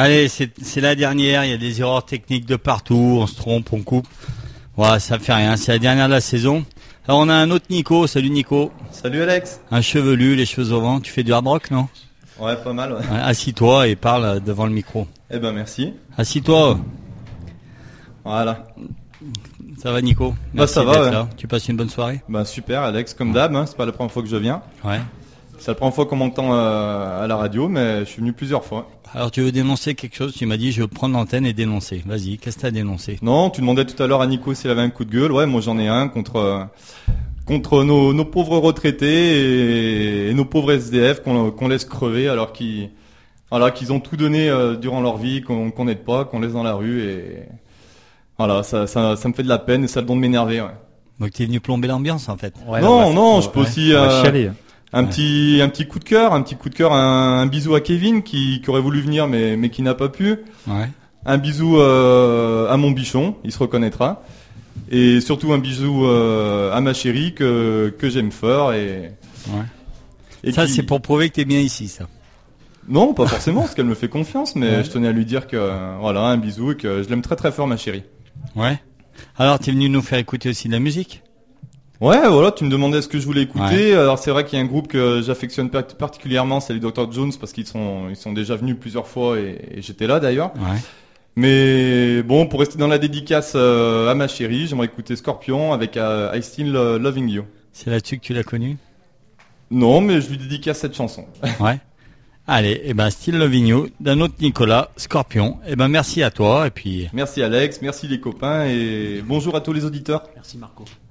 Speaker 5: Allez, c'est la dernière. Il y a des erreurs techniques de partout. On se trompe, on coupe. Voilà, ça fait rien. C'est la dernière de la saison. Alors on a un autre Nico. Salut Nico.
Speaker 17: Salut Alex.
Speaker 5: Un chevelu, les cheveux au vent. Tu fais du hard rock, non?
Speaker 17: Ouais, pas mal. Ouais.
Speaker 5: Assis-toi et parle devant le micro.
Speaker 17: Eh ben merci.
Speaker 5: Assis-toi.
Speaker 17: Voilà.
Speaker 5: Ça va Nico?
Speaker 17: Bah ça va.
Speaker 5: Tu passes une bonne soirée?
Speaker 17: Bah super Alex, comme d'hab. Hein, c'est pas la première fois que je viens.
Speaker 5: Ouais.
Speaker 17: C'est la première fois qu'on m'entend euh, à la radio, mais je suis venu plusieurs fois.
Speaker 5: Alors tu veux dénoncer quelque chose? Tu m'as dit je veux prendre l'antenne et dénoncer. Vas-y, qu'est-ce que tu as dénoncé?
Speaker 17: Non, tu demandais tout à l'heure à Nico s'il avait un coup de gueule. Ouais, moi j'en ai un contre euh, contre nos, pauvres retraités et, nos pauvres SDF qu'on laisse crever alors qu'ils ont tout donné euh, durant leur vie, qu'on n'aide pas, qu'on laisse dans la rue et voilà, ça, ça, ça me fait de la peine et ça donne de m'énerver. Ouais.
Speaker 5: Donc tu es venu plomber l'ambiance en fait.
Speaker 17: non, non, je peux aussi. Un petit, un petit coup de cœur, un petit coup de cœur, un, bisou à Kevin qui, qui, aurait voulu venir mais, mais qui n'a pas pu.
Speaker 5: Ouais.
Speaker 17: Un bisou euh, à mon bichon, il se reconnaîtra. Et surtout un bisou euh, à ma chérie que, que j'aime fort. Et,
Speaker 5: ouais. et ça, c'est pour prouver que tu es bien ici, ça.
Speaker 17: Non, pas forcément, parce qu'elle me fait confiance, mais je tenais à lui dire que voilà, un bisou et que je l'aime très très fort, ma chérie.
Speaker 5: Ouais. Alors, tu es venu nous faire écouter aussi de la musique
Speaker 17: Ouais, voilà, tu me demandais ce que je voulais écouter. Alors c'est vrai qu'il y a un groupe que j'affectionne particulièrement, c'est les Dr Jones parce qu'ils sont ils sont déjà venus plusieurs fois et, j'étais là d'ailleurs.
Speaker 5: Ouais.
Speaker 17: Mais bon, pour rester dans la dédicace euh, à ma chérie, j'aimerais écouter Scorpion avec euh, I Still Loving You.
Speaker 5: C'est là-dessus que tu l'as connu
Speaker 17: Non, mais je lui dédicace cette chanson.
Speaker 5: Ouais. Allez, et eh ben Still Loving You d'un autre Nicolas, Scorpion. Et eh ben merci à toi et puis.
Speaker 17: Merci Alex, merci les copains et bonjour à tous les auditeurs.
Speaker 1: Merci Marco.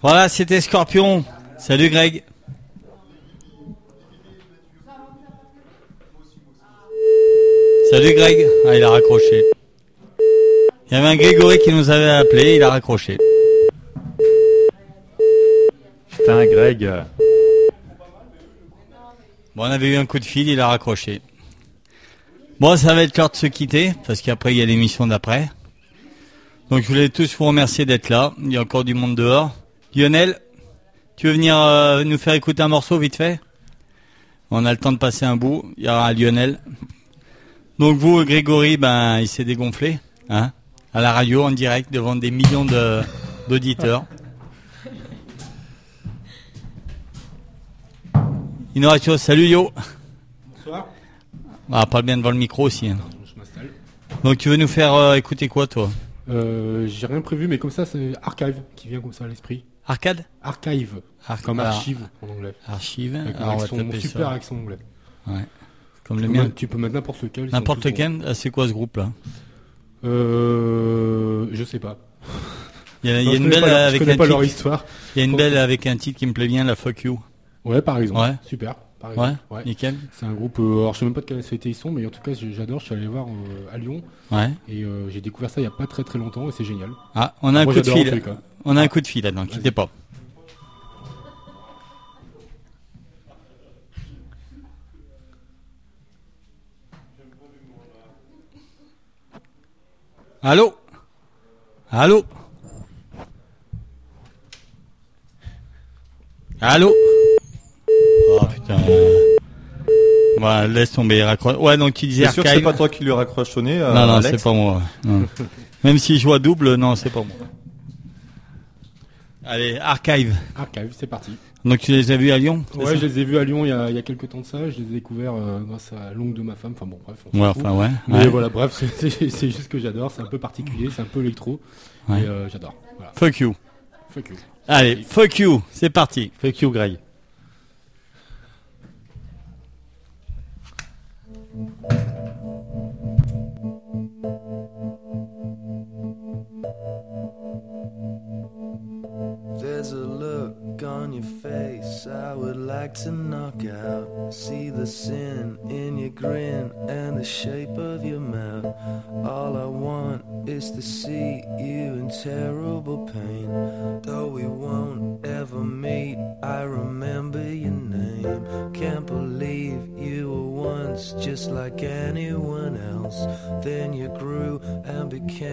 Speaker 5: Voilà, c'était Scorpion. Salut Greg. Salut Greg. Ah, il a raccroché. Il y avait un Grégory qui nous avait appelé, il a raccroché.
Speaker 17: Putain, Greg.
Speaker 5: Bon, on avait eu un coup de fil, il a raccroché. Bon, ça va être l'heure de se quitter, parce qu'après, il y a l'émission d'après. Donc, je voulais tous vous remercier d'être là. Il y a encore du monde dehors. Lionel, tu veux venir euh, nous faire écouter un morceau vite fait? On a le temps de passer un bout. Il y aura Lionel. Donc, vous, Grégory, ben, il s'est dégonflé, hein, à la radio, en direct, devant des millions d'auditeurs. Innovatio, salut Yo.
Speaker 18: Bonsoir.
Speaker 5: Ah, parle bien devant le micro aussi. hein.
Speaker 18: Je m'installe.
Speaker 5: Donc tu veux nous faire euh, écouter quoi toi?
Speaker 18: Euh, J'ai rien prévu, mais comme ça, c'est Archive qui vient comme ça à l'esprit.
Speaker 5: Arcade
Speaker 18: Archive.
Speaker 5: Ar-
Speaker 18: comme
Speaker 5: alors,
Speaker 18: archive en anglais.
Speaker 5: Archive.
Speaker 18: Avec accent-
Speaker 5: taper
Speaker 18: mon
Speaker 5: ça.
Speaker 18: super accent anglais.
Speaker 5: Ouais. Comme
Speaker 18: Tu
Speaker 5: le mien.
Speaker 18: Tu peux mettre n'importe lequel.
Speaker 5: N'importe lequel Ah, C'est quoi ce groupe là
Speaker 18: bons. Euh, je sais pas.
Speaker 5: Il y a, y une belle
Speaker 18: pas
Speaker 5: avec un
Speaker 18: pas leur
Speaker 5: titre-
Speaker 18: histoire.
Speaker 5: Il y a une belle avec un titre qui me plaît bien, la Fuck You.
Speaker 18: Ouais, par exemple.
Speaker 5: Ouais.
Speaker 18: Super. Par
Speaker 5: Ouais, nickel.
Speaker 18: C'est un groupe. euh, alors, je sais même pas de quelle nationalité ils sont, mais en tout cas, j'adore. Je suis allé voir euh, à Lyon.
Speaker 5: Ouais.
Speaker 18: Et euh, j'ai découvert ça il y a pas très très longtemps et c'est génial.
Speaker 5: Ah, on a un
Speaker 18: Moi,
Speaker 5: coup de fil. On a un coup de fil là-dedans, quittez pas. Allô? Allô? Allô? Oh putain. Voilà, laisse tomber, raccroche. Ouais, donc tu disais
Speaker 17: C'est sûr que c'est pas toi qui lui raccroche au nez, euh,
Speaker 5: non, non, c'est pas moi. non. Même si je joue à double, non, c'est pas moi. Allez, Archive.
Speaker 18: Archive, c'est parti.
Speaker 5: Donc tu les as vus à Lyon
Speaker 18: Ouais, je les ai vus à Lyon il y a, il y a quelques temps de ça. Je les ai découverts euh, grâce à l'oncle de ma femme. Enfin bon, bref. on
Speaker 5: Ouais, enfin, ouais,
Speaker 18: Mais
Speaker 5: ouais.
Speaker 18: voilà, bref, c'est juste que j'adore. C'est un peu particulier, c'est un peu électro.
Speaker 5: Ouais.
Speaker 18: Et euh, j'adore. Voilà.
Speaker 5: Fuck you.
Speaker 18: Fuck you.
Speaker 5: Allez, fuck you, c'est parti.
Speaker 17: Fuck you, Greg.
Speaker 19: Like to knock out. See the sin in your grin and the shape of your mouth. All I want is to see you in terrible pain. Though we won't ever meet, I remember your name. Can't believe you were once just like anyone else. Then you grew and became.